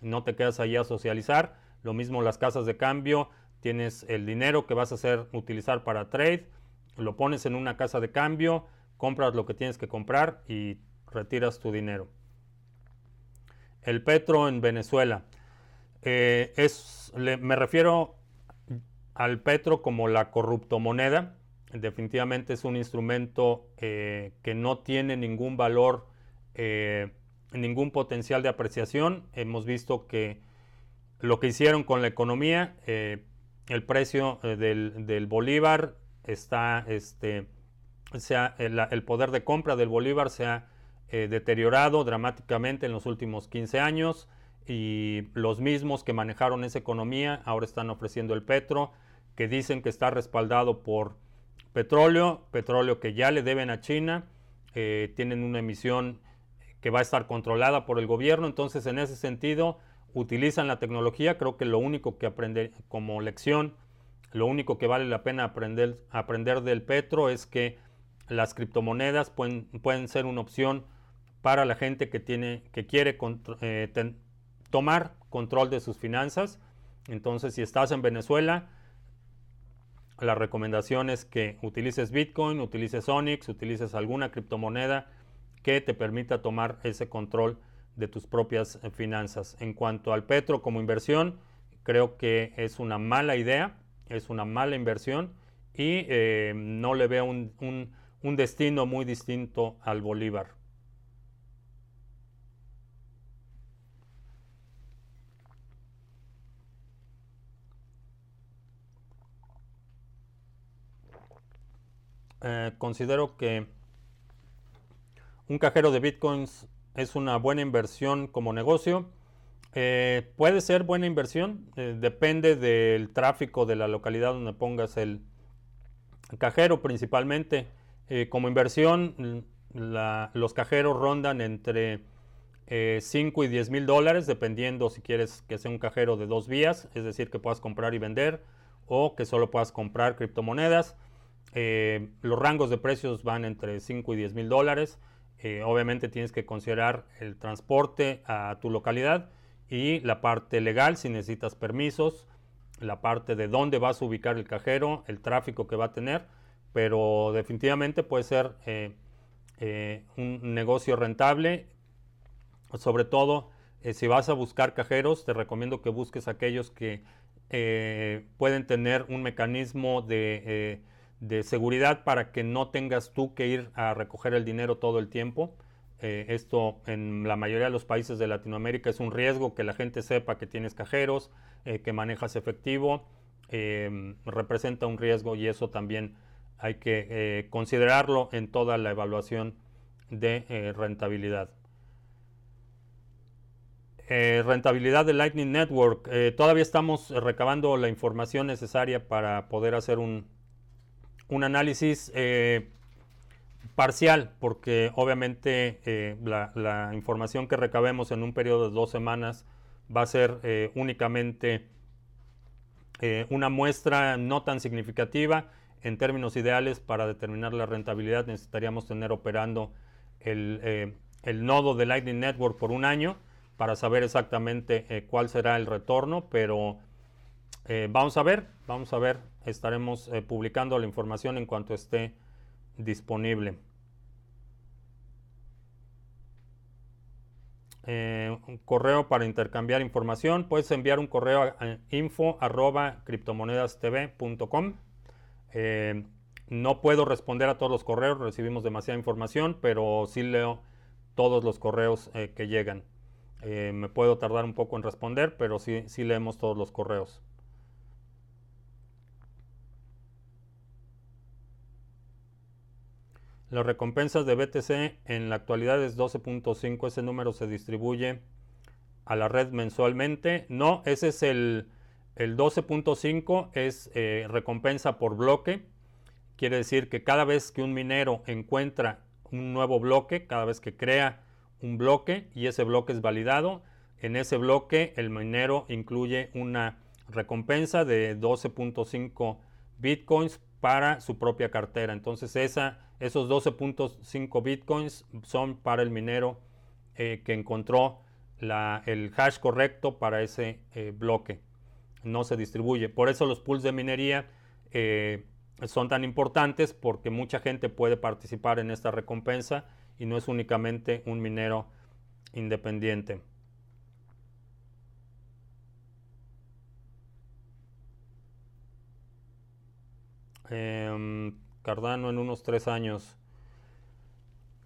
[SPEAKER 1] no te quedas allí a socializar. Lo mismo las casas de cambio, tienes el dinero que vas a hacer utilizar para trade, lo pones en una casa de cambio, compras lo que tienes que comprar y retiras tu dinero. El petro en Venezuela. Eh, es, me refiero al petro como la corruptomoneda. Definitivamente es un instrumento eh, que no tiene ningún valor, eh, ningún potencial de apreciación. Hemos visto que lo que hicieron con la economía, el precio del, del, bolívar está, este, sea, el, el, poder de compra del bolívar se ha eh, deteriorado dramáticamente en los últimos 15 años y los mismos que manejaron esa economía ahora están ofreciendo el petro, que dicen que está respaldado por petróleo, petróleo que ya le deben a China, eh, tienen una emisión que va a estar controlada por el gobierno, entonces en ese sentido utilizan la tecnología, creo que lo único que aprender como lección, lo único que vale la pena aprender, aprender del petro es que las criptomonedas pueden, pueden ser una opción para la gente que, tiene, que quiere eh, tomar control de sus finanzas. Entonces, si estás en Venezuela, la recomendación es que utilices Bitcoin, utilices Onyx, utilices alguna criptomoneda que te permita tomar ese control de tus propias eh, finanzas. En cuanto al petro como inversión, creo que es una mala idea, es una mala inversión y eh, no le veo un destino muy distinto al bolívar. Eh, considero que un cajero de bitcoins es una buena inversión como negocio. Eh, puede ser buena inversión, eh, depende del tráfico de la localidad donde pongas el cajero principalmente. Como inversión, los cajeros rondan entre 5 y 10 mil dólares, dependiendo si quieres que sea un cajero de dos vías, es decir, que puedas comprar y vender o que solo puedas comprar criptomonedas. Eh, los rangos de precios van entre 5 y 10 mil dólares. obviamente tienes que considerar el transporte a tu localidad y la parte legal si necesitas permisos, la parte de dónde vas a ubicar el cajero, el tráfico que va a tener, pero definitivamente puede ser eh, eh, un negocio rentable, sobre todo eh, si vas a buscar cajeros, te recomiendo que busques aquellos que pueden tener un mecanismo de, de, seguridad para que no tengas tú que ir a recoger el dinero todo el tiempo. esto en la mayoría de los países de Latinoamérica es un riesgo que la gente sepa que tienes cajeros, que manejas efectivo representa un riesgo y eso también hay que eh, considerarlo en toda la evaluación de eh, rentabilidad. rentabilidad de Lightning Network. todavía estamos recabando la información necesaria para poder hacer un, un análisis parcial, porque obviamente la, información que recabemos en un periodo de dos semanas va a ser eh, únicamente eh, una muestra no tan significativa. En términos ideales, para determinar la rentabilidad necesitaríamos tener operando el, eh, el nodo de Lightning Network por un año para saber exactamente cuál será el retorno, pero vamos a ver, vamos a ver, estaremos publicando la información en cuanto esté disponible. Eh, un correo para intercambiar información. Puedes enviar un correo a, info arroba criptomonedastv.com. Eh, no puedo responder a todos los correos, recibimos demasiada información, pero sí leo todos los correos eh, que llegan. me puedo tardar un poco en responder, pero sí, sí leemos todos los correos. Las recompensas de BTC en la actualidad es 12.5. Ese número se distribuye a la red mensualmente. No, ese es el, 12.5, es eh, recompensa por bloque. Quiere decir que cada vez que un minero encuentra un nuevo bloque, cada vez que crea un bloque y ese bloque es validado, en ese bloque el minero incluye una recompensa de 12.5 bitcoins para su propia cartera. Entonces esos 12.5 bitcoins son para el minero eh, que encontró el hash correcto para ese eh, bloque. No se distribuye. Por eso los pools de minería eh, son tan importantes porque mucha gente puede participar en esta recompensa y no es únicamente un minero independiente. Em, Cardano en unos tres años.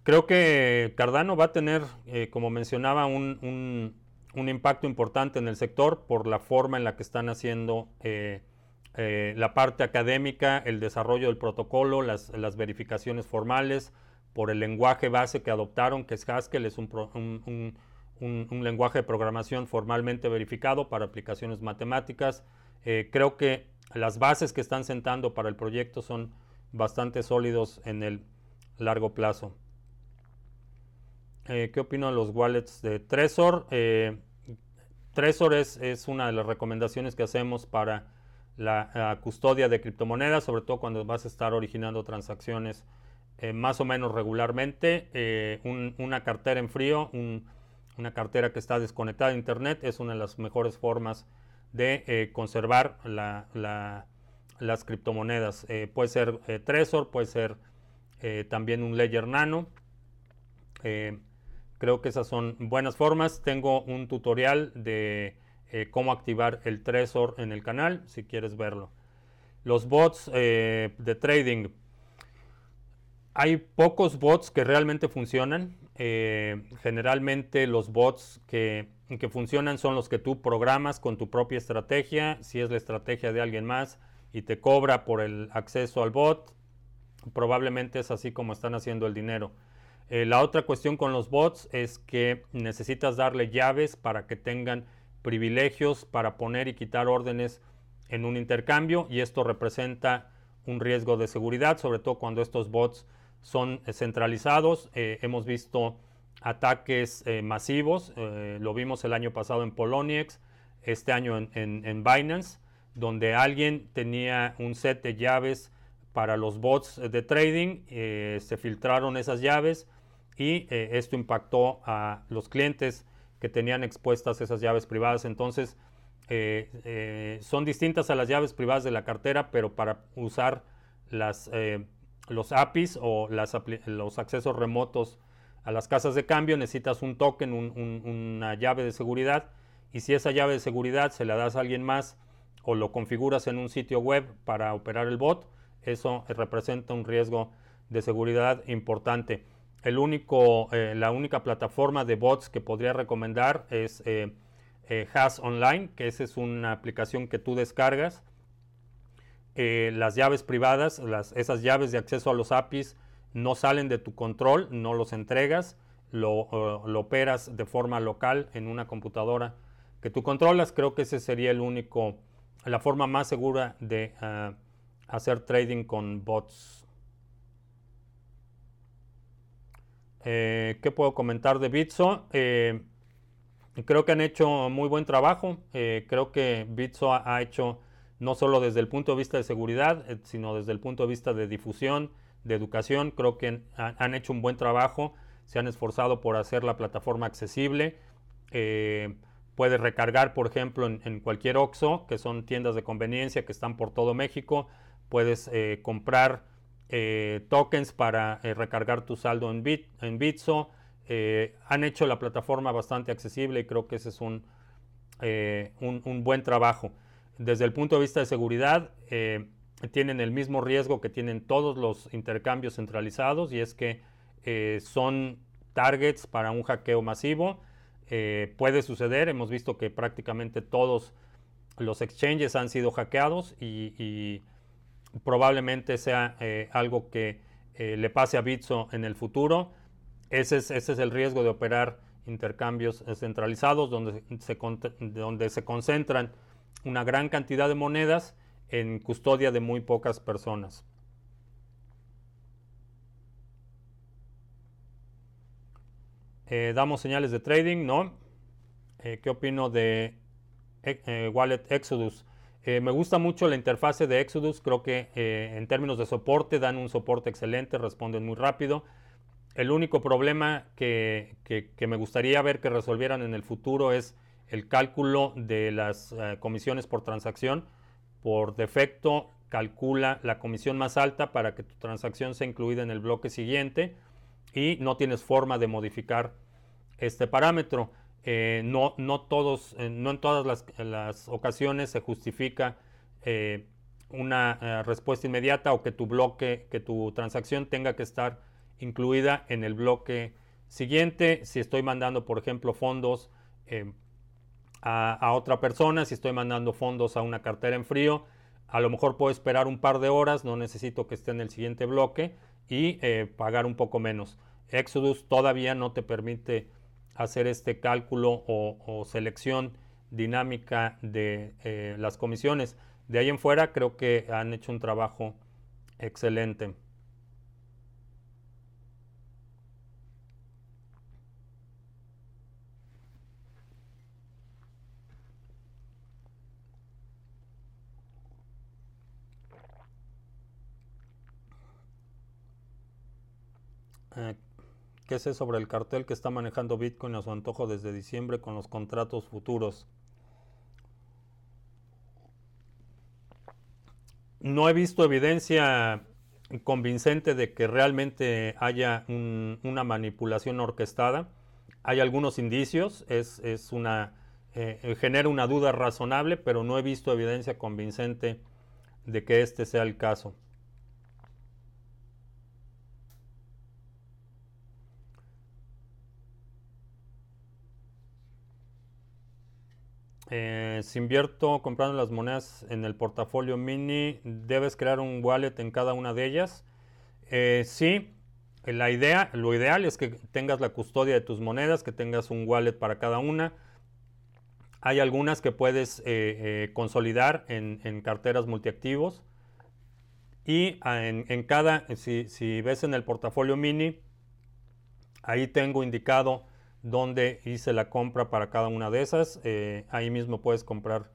[SPEAKER 1] Creo que Cardano va a tener, eh, como mencionaba, un, impacto importante en el sector por la forma en la que están haciendo eh, eh, la parte académica, el desarrollo del protocolo, las, verificaciones formales, por el lenguaje base que adoptaron, que es Haskell, es un, un lenguaje de programación formalmente verificado para aplicaciones matemáticas. creo que las bases que están sentando para el proyecto son bastante sólidos en el largo plazo. Eh, ¿Qué opino de los wallets de Trezor? Eh, Trezor es, una de las recomendaciones que hacemos para la, custodia de criptomonedas, sobre todo cuando vas a estar originando transacciones eh, más o menos regularmente. una cartera en frío, una cartera que está desconectada de Internet es una de las mejores formas de conservar la las criptomonedas. Puede ser Trezor, puede ser también un Ledger Nano. Creo que esas son buenas formas. Tengo un tutorial de cómo activar el Trezor en el canal, si quieres verlo. Los bots de trading. Hay pocos bots que realmente funcionan. generalmente los bots que, que funcionan son los que tú programas con tu propia estrategia. Si es la estrategia de alguien más, y te cobra por el acceso al bot, probablemente es así como están haciendo el dinero. Eh, la otra cuestión con los bots es que necesitas darle llaves para que tengan privilegios para poner y quitar órdenes en un intercambio y esto representa un riesgo de seguridad, sobre todo cuando estos bots son centralizados. Eh, hemos visto ataques eh, masivos, lo vimos el año pasado en Poloniex, este año en Binance donde alguien tenía un set de llaves para los bots de trading, eh, se filtraron esas llaves y esto impactó a los clientes que tenían expuestas esas llaves privadas. Entonces, son distintas a las llaves privadas de la cartera, pero para usar las, los APIs o los accesos remotos a las casas de cambio necesitas un token, una llave de seguridad y si esa llave de seguridad se la das a alguien más o lo configuras en un sitio web para operar el bot, eso representa un riesgo de seguridad importante. El único, eh, la única plataforma de bots que podría recomendar es eh, eh, Has Online, que esa es una aplicación que tú descargas. las llaves privadas, las, esas llaves de acceso a los APIs, no salen de tu control, no los entregas, lo, operas de forma local en una computadora que tú controlas. Creo que ese sería el único, la forma más segura de ah, hacer trading con bots. Eh, ¿Qué puedo comentar de Bitso? Eh, creo que han hecho muy buen trabajo. Eh, creo que Bitso ha, hecho no solo desde el punto de vista de seguridad, sino desde el punto de vista de difusión, de educación. Creo que han, hecho un buen trabajo, se han esforzado por hacer la plataforma accesible. Puedes recargar, por ejemplo, en, cualquier OXO, que son tiendas de conveniencia que están por todo México. Puedes comprar eh, tokens para recargar tu saldo en, Bit, en Bitso. han hecho la plataforma bastante accesible y creo que ese es un, un buen trabajo. Desde el punto de vista de seguridad, tienen el mismo riesgo que tienen todos los intercambios centralizados y es que eh, son targets para un hackeo masivo. Eh, puede suceder, hemos visto que prácticamente todos los exchanges han sido hackeados y, probablemente sea eh, algo que le pase a Bitso en el futuro. Ese es, el riesgo de operar intercambios centralizados donde se, concentran una gran cantidad de monedas en custodia de muy pocas personas. Eh, damos señales de trading, ¿no? Eh, ¿Qué opino de eh, Wallet Exodus? Me gusta mucho la interfase de Exodus, creo que en términos de soporte dan un soporte excelente, responden muy rápido. El único problema que, me gustaría ver que resolvieran en el futuro es el cálculo de las comisiones por transacción por defecto calcula la comisión más alta para que tu transacción sea incluida en el bloque siguiente y no tienes forma de modificar este parámetro. Eh, no, no, todos, eh, no en todas las, ocasiones se justifica eh, una respuesta inmediata o que tu bloque, que tu transacción tenga que estar incluida en el bloque siguiente. Si estoy mandando, por ejemplo, fondos a, otra persona, si estoy mandando fondos a una cartera en frío, a lo mejor puedo esperar un par de horas, no necesito que esté en el siguiente bloque y pagar un poco menos. Exodus todavía no te permite hacer este cálculo o, selección dinámica de eh, las comisiones. De ahí en fuera creo que han hecho un trabajo excelente. ¿Qué sé sobre el cartel que está manejando Bitcoin a su antojo desde diciembre con los contratos futuros? No he visto evidencia convincente de que realmente haya una manipulación orquestada. Hay algunos indicios, es, una, eh, genera una duda razonable, pero no he visto evidencia convincente de que este sea el caso. Eh, si invierto comprando las monedas en el portafolio mini, ¿debes crear un wallet en cada una de ellas? Eh, sí, la idea, lo ideal es que tengas la custodia de tus monedas, que tengas un wallet para cada una. Hay algunas que puedes eh, consolidar en, carteras multiactivos. Y ah, en, cada, si, si ves en el portafolio mini, ahí tengo indicado donde hice la compra para cada una de esas. Eh, ahí mismo puedes comprar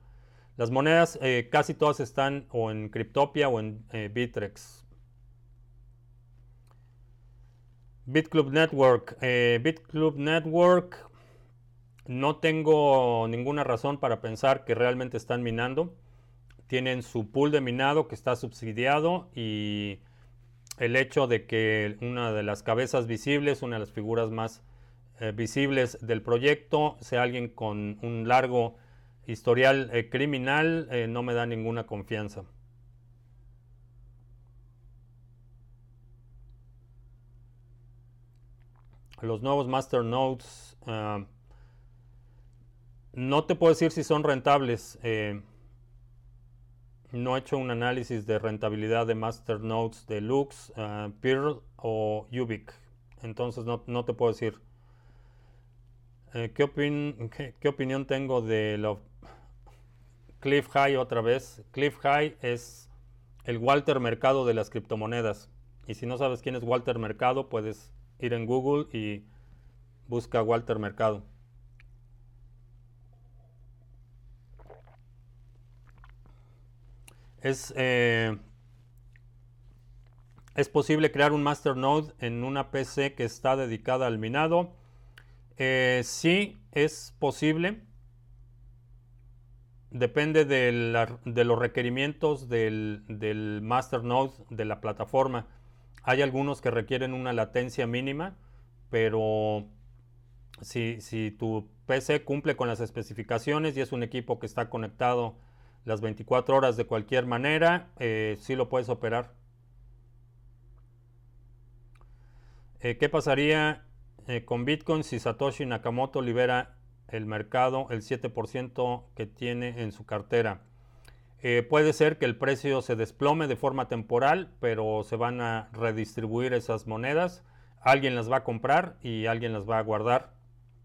[SPEAKER 1] las monedas. Eh, casi todas están o en Cryptopia o en eh, Bitrex. BitClub Network. Eh, BitClub Network. No tengo ninguna razón para pensar que realmente están minando. Tienen su pool de minado que está subsidiado y el hecho de que una de las cabezas visibles, una de las figuras más eh, visibles del proyecto, sea alguien con un largo historial eh, criminal, eh, no me da ninguna confianza. Los nuevos masternodes, uh, no te puedo decir si son rentables. no he hecho un análisis de rentabilidad de masternodes de Lux, uh, Pearl o Ubic. Entonces no, no te puedo decir. Eh, ¿qué, opinión tengo de lo Cliff High otra vez? Cliff High es el Walter Mercado de las criptomonedas. Y si no sabes quién es Walter Mercado, puedes ir en Google y busca Walter Mercado. Es, eh, es posible crear un masternode en una PC que está dedicada al minado eh, sí, es posible. Depende de, los requerimientos del, del masternode de la plataforma. Hay algunos que requieren una latencia mínima, pero si, tu PC cumple con las especificaciones y es un equipo que está conectado las 24 horas de cualquier manera, eh, sí lo puedes operar. Eh, ¿Qué pasaría eh, con Bitcoin, si Satoshi Nakamoto libera el mercado el 7% que tiene en su cartera. Eh, puede ser que el precio se desplome de forma temporal, pero se van a redistribuir esas monedas. Alguien las va a comprar y alguien las va a guardar.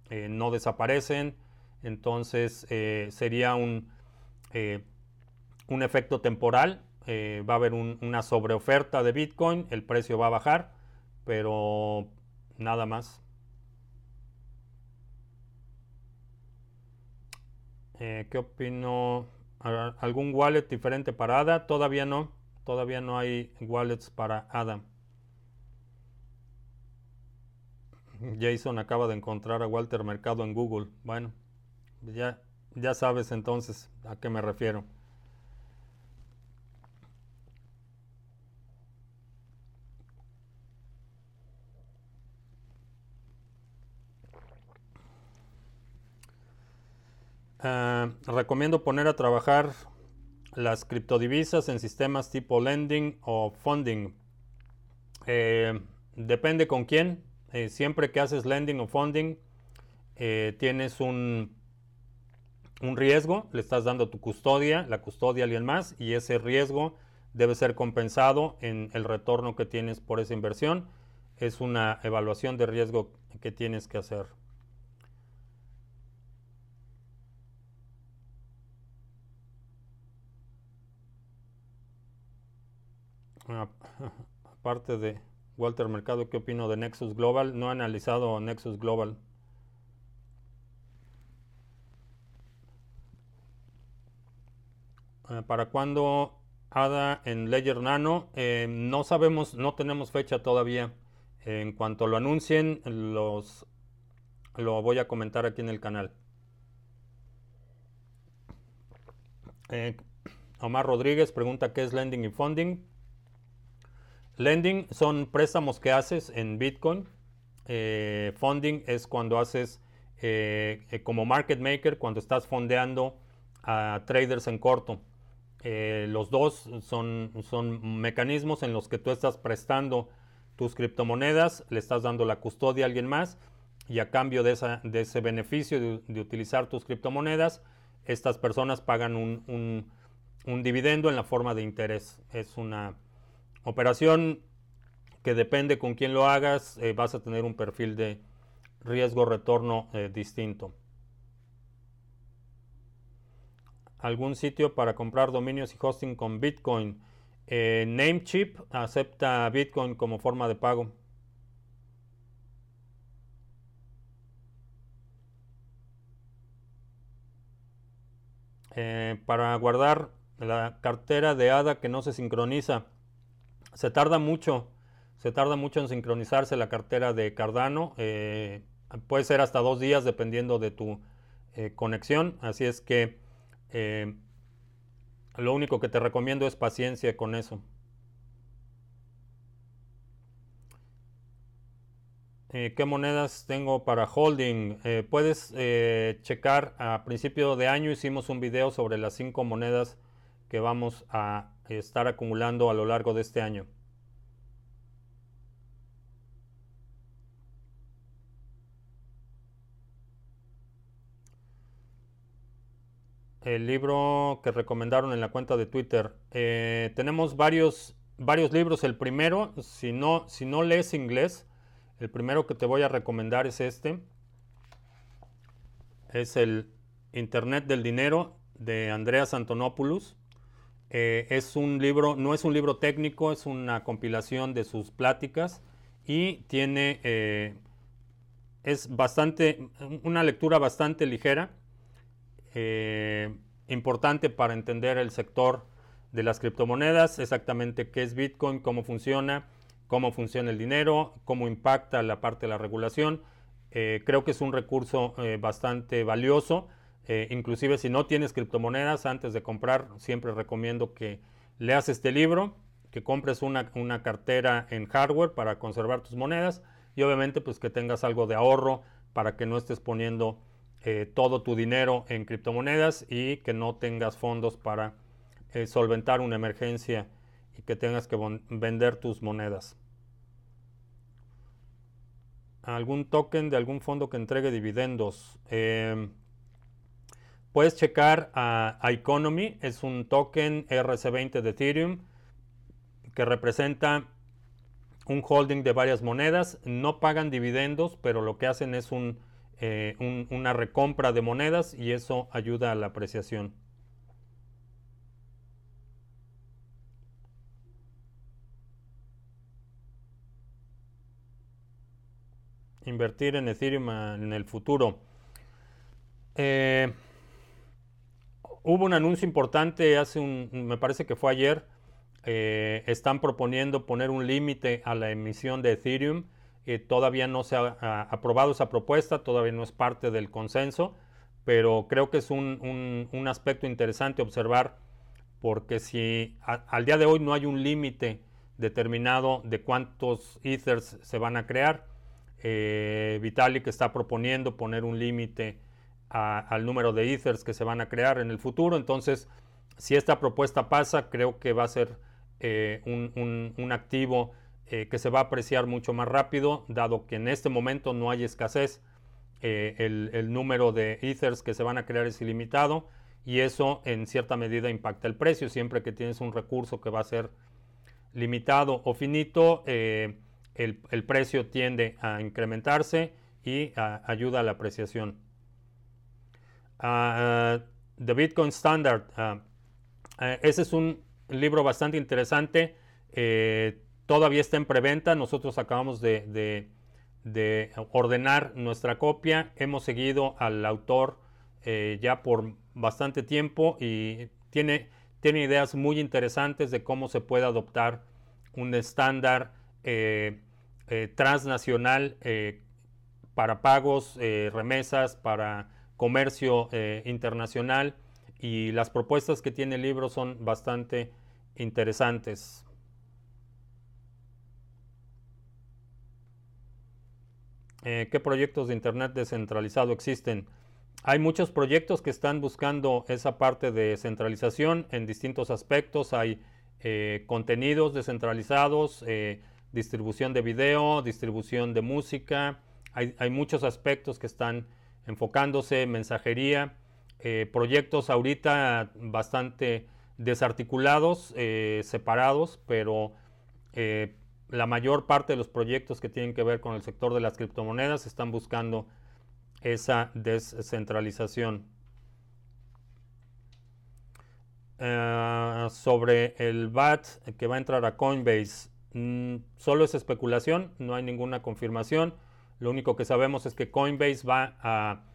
[SPEAKER 1] Eh, no desaparecen. Entonces sería un, un efecto temporal. va a haber una sobreoferta de Bitcoin. El precio va a bajar, pero nada más. Eh, ¿Qué opino? ¿Algún wallet diferente para ADA? Todavía no. Todavía no hay wallets para ADA. Jason acaba de encontrar a Walter Mercado en Google. Bueno, ya, ya sabes entonces a qué me refiero. Ah, recomiendo poner a trabajar las criptodivisas en sistemas tipo lending o funding. Eh, depende con quién. Eh, siempre que haces lending o funding, eh, tienes un, un riesgo, le estás dando tu custodia, la custodia a alguien más, y ese riesgo debe ser compensado en el retorno que tienes por esa inversión. Es una evaluación de riesgo que tienes que hacer. Aparte de Walter Mercado, ¿qué opino de Nexus Global? No he analizado Nexus Global. Eh, ¿Para cuándo ADA en Ledger Nano? Eh, no sabemos, no tenemos fecha todavía. en cuanto lo anuncien, los, lo voy a comentar aquí en el canal. Eh, Omar Rodríguez pregunta qué es lending y funding. Lending son préstamos que haces en Bitcoin. Eh, funding es cuando haces eh, eh, como market maker, cuando estás fondeando a traders en corto. los dos son, son mecanismos en los que tú estás prestando tus criptomonedas, le estás dando la custodia a alguien más y a cambio de, ese beneficio de, utilizar tus criptomonedas, estas personas pagan un, un dividendo en la forma de interés. Es una Operación que depende con quién lo hagas, eh, vas a tener un perfil de riesgo-retorno eh, distinto. ¿Algún sitio para comprar dominios y hosting con Bitcoin? Eh, Namecheap acepta Bitcoin como forma de pago. para guardar la cartera de ADA que no se sincroniza se tarda mucho. Se tarda mucho en sincronizarse la cartera de Cardano. Eh, puede ser hasta dos días dependiendo de tu eh, conexión. Así es que eh, lo único que te recomiendo es paciencia con eso. ¿Qué monedas tengo para holding? puedes checar a principio de año hicimos un video sobre las cinco monedas que vamos a estar acumulando a lo largo de este año. el libro que recomendaron en la cuenta de Twitter. Eh, tenemos varios, varios libros. El primero, si no, si no lees inglés, el primero que te voy a recomendar es este. Es el Internet del Dinero de Andreas Antonopoulos. Eh, es un libro, no es un libro técnico, es una compilación de sus pláticas y tiene, eh, es bastante, una lectura bastante ligera eh, importante para entender el sector de las criptomonedas, exactamente qué es Bitcoin, cómo funciona, cómo funciona el dinero, cómo impacta la parte de la regulación. Creo que es un recurso bastante valioso. Inclusive si no tienes criptomonedas, antes de comprar, siempre recomiendo que leas este libro, que compres una, una cartera en hardware para conservar tus monedas y obviamente pues que tengas algo de ahorro para que no estés poniendo eh, todo tu dinero en criptomonedas y que no tengas fondos para eh, solventar una emergencia y que tengas que vender tus monedas. Algún token de algún fondo que entregue dividendos. Em, puedes checar a, Economy, es un token RC20 de Ethereum que representa un holding de varias monedas. No pagan dividendos, pero lo que hacen es un eh, una recompra de monedas y eso ayuda a la apreciación. Invertir en Ethereum en el futuro. Eh, hubo un anuncio importante hace un, me parece que fue ayer. Eh, están proponiendo poner un límite a la emisión de Ethereum todavía no se ha, aprobado esa propuesta, todavía no es parte del consenso, pero creo que es un, aspecto interesante observar porque si al día de hoy no hay un límite determinado de cuántos ethers se van a crear, eh, Vitalik está proponiendo poner un límite al número de ethers que se van a crear en el futuro. Entonces, si esta propuesta pasa, creo que va a ser eh, un, activo eh, que se va a apreciar mucho más rápido, dado que en este momento no hay escasez. Eh, el, número de ethers que se van a crear es ilimitado y eso en cierta medida impacta el precio. Siempre que tienes un recurso que va a ser limitado o finito, el, precio tiende a incrementarse y ayuda a la apreciación. Uh, The Bitcoin Standard. Ah, ese es un libro bastante interesante todavía está en preventa. Nosotros acabamos de, ordenar nuestra copia. Hemos seguido al autor eh, ya por bastante tiempo y tiene, ideas muy interesantes de cómo se puede adoptar un estándar eh, eh, transnacional para pagos, remesas, para comercio internacional y las propuestas que tiene el libro son bastante interesantes. Eh, qué proyectos de Internet descentralizado existen. Hay muchos proyectos que están buscando esa parte de centralización en distintos aspectos. Hay eh, contenidos descentralizados, eh, distribución de video, distribución de música. Hay, muchos aspectos que están enfocándose, mensajería, proyectos ahorita bastante desarticulados, separados, pero la mayor parte de los proyectos que tienen que ver con el sector de las criptomonedas están buscando esa descentralización. Eh, sobre el VAT que va a entrar a Coinbase, mm, solo es especulación, no hay ninguna confirmación. Lo único que sabemos es que Coinbase va a,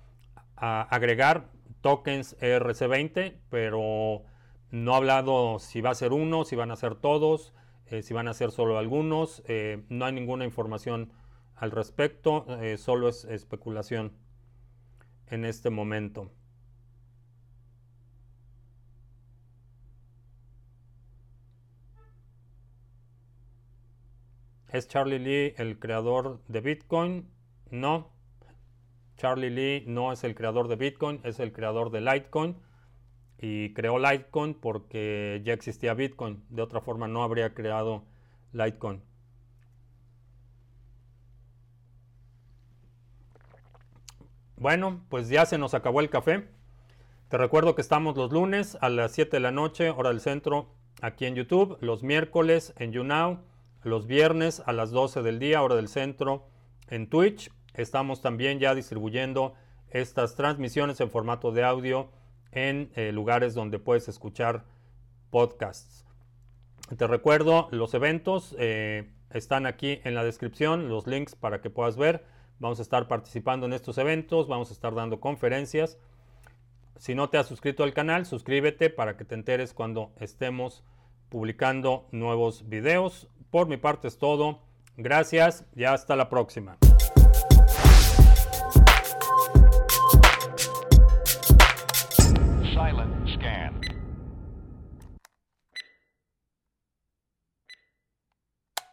[SPEAKER 1] agregar tokens ERC20, pero no ha hablado si va a ser uno, si van a ser todos eh, si van a ser solo algunos. Eh, no hay ninguna información al respecto, solo es especulación en este momento. ¿Es Charlie Lee el creador de Bitcoin? No. Charlie Lee no es el creador de Bitcoin, es el creador de Litecoin. Y creó Litecoin porque ya existía Bitcoin. De otra forma no habría creado Litecoin. Bueno, pues ya se nos acabó el café. Te recuerdo que estamos los lunes a las 7 de la noche, hora del centro, aquí en YouTube. Los miércoles en YouNow los viernes a las 12 del día, hora del centro, en Twitch. Estamos también ya distribuyendo estas transmisiones en formato de audio en eh, lugares donde puedes escuchar podcasts. Te recuerdo, los eventos eh, están aquí en la descripción, los links para que puedas ver. Vamos a estar participando en estos eventos, vamos a estar dando conferencias. Si no te has suscrito al canal, suscríbete para que te enteres cuando estemos publicando nuevos videos. Por mi parte es todo. Gracias y hasta la próxima.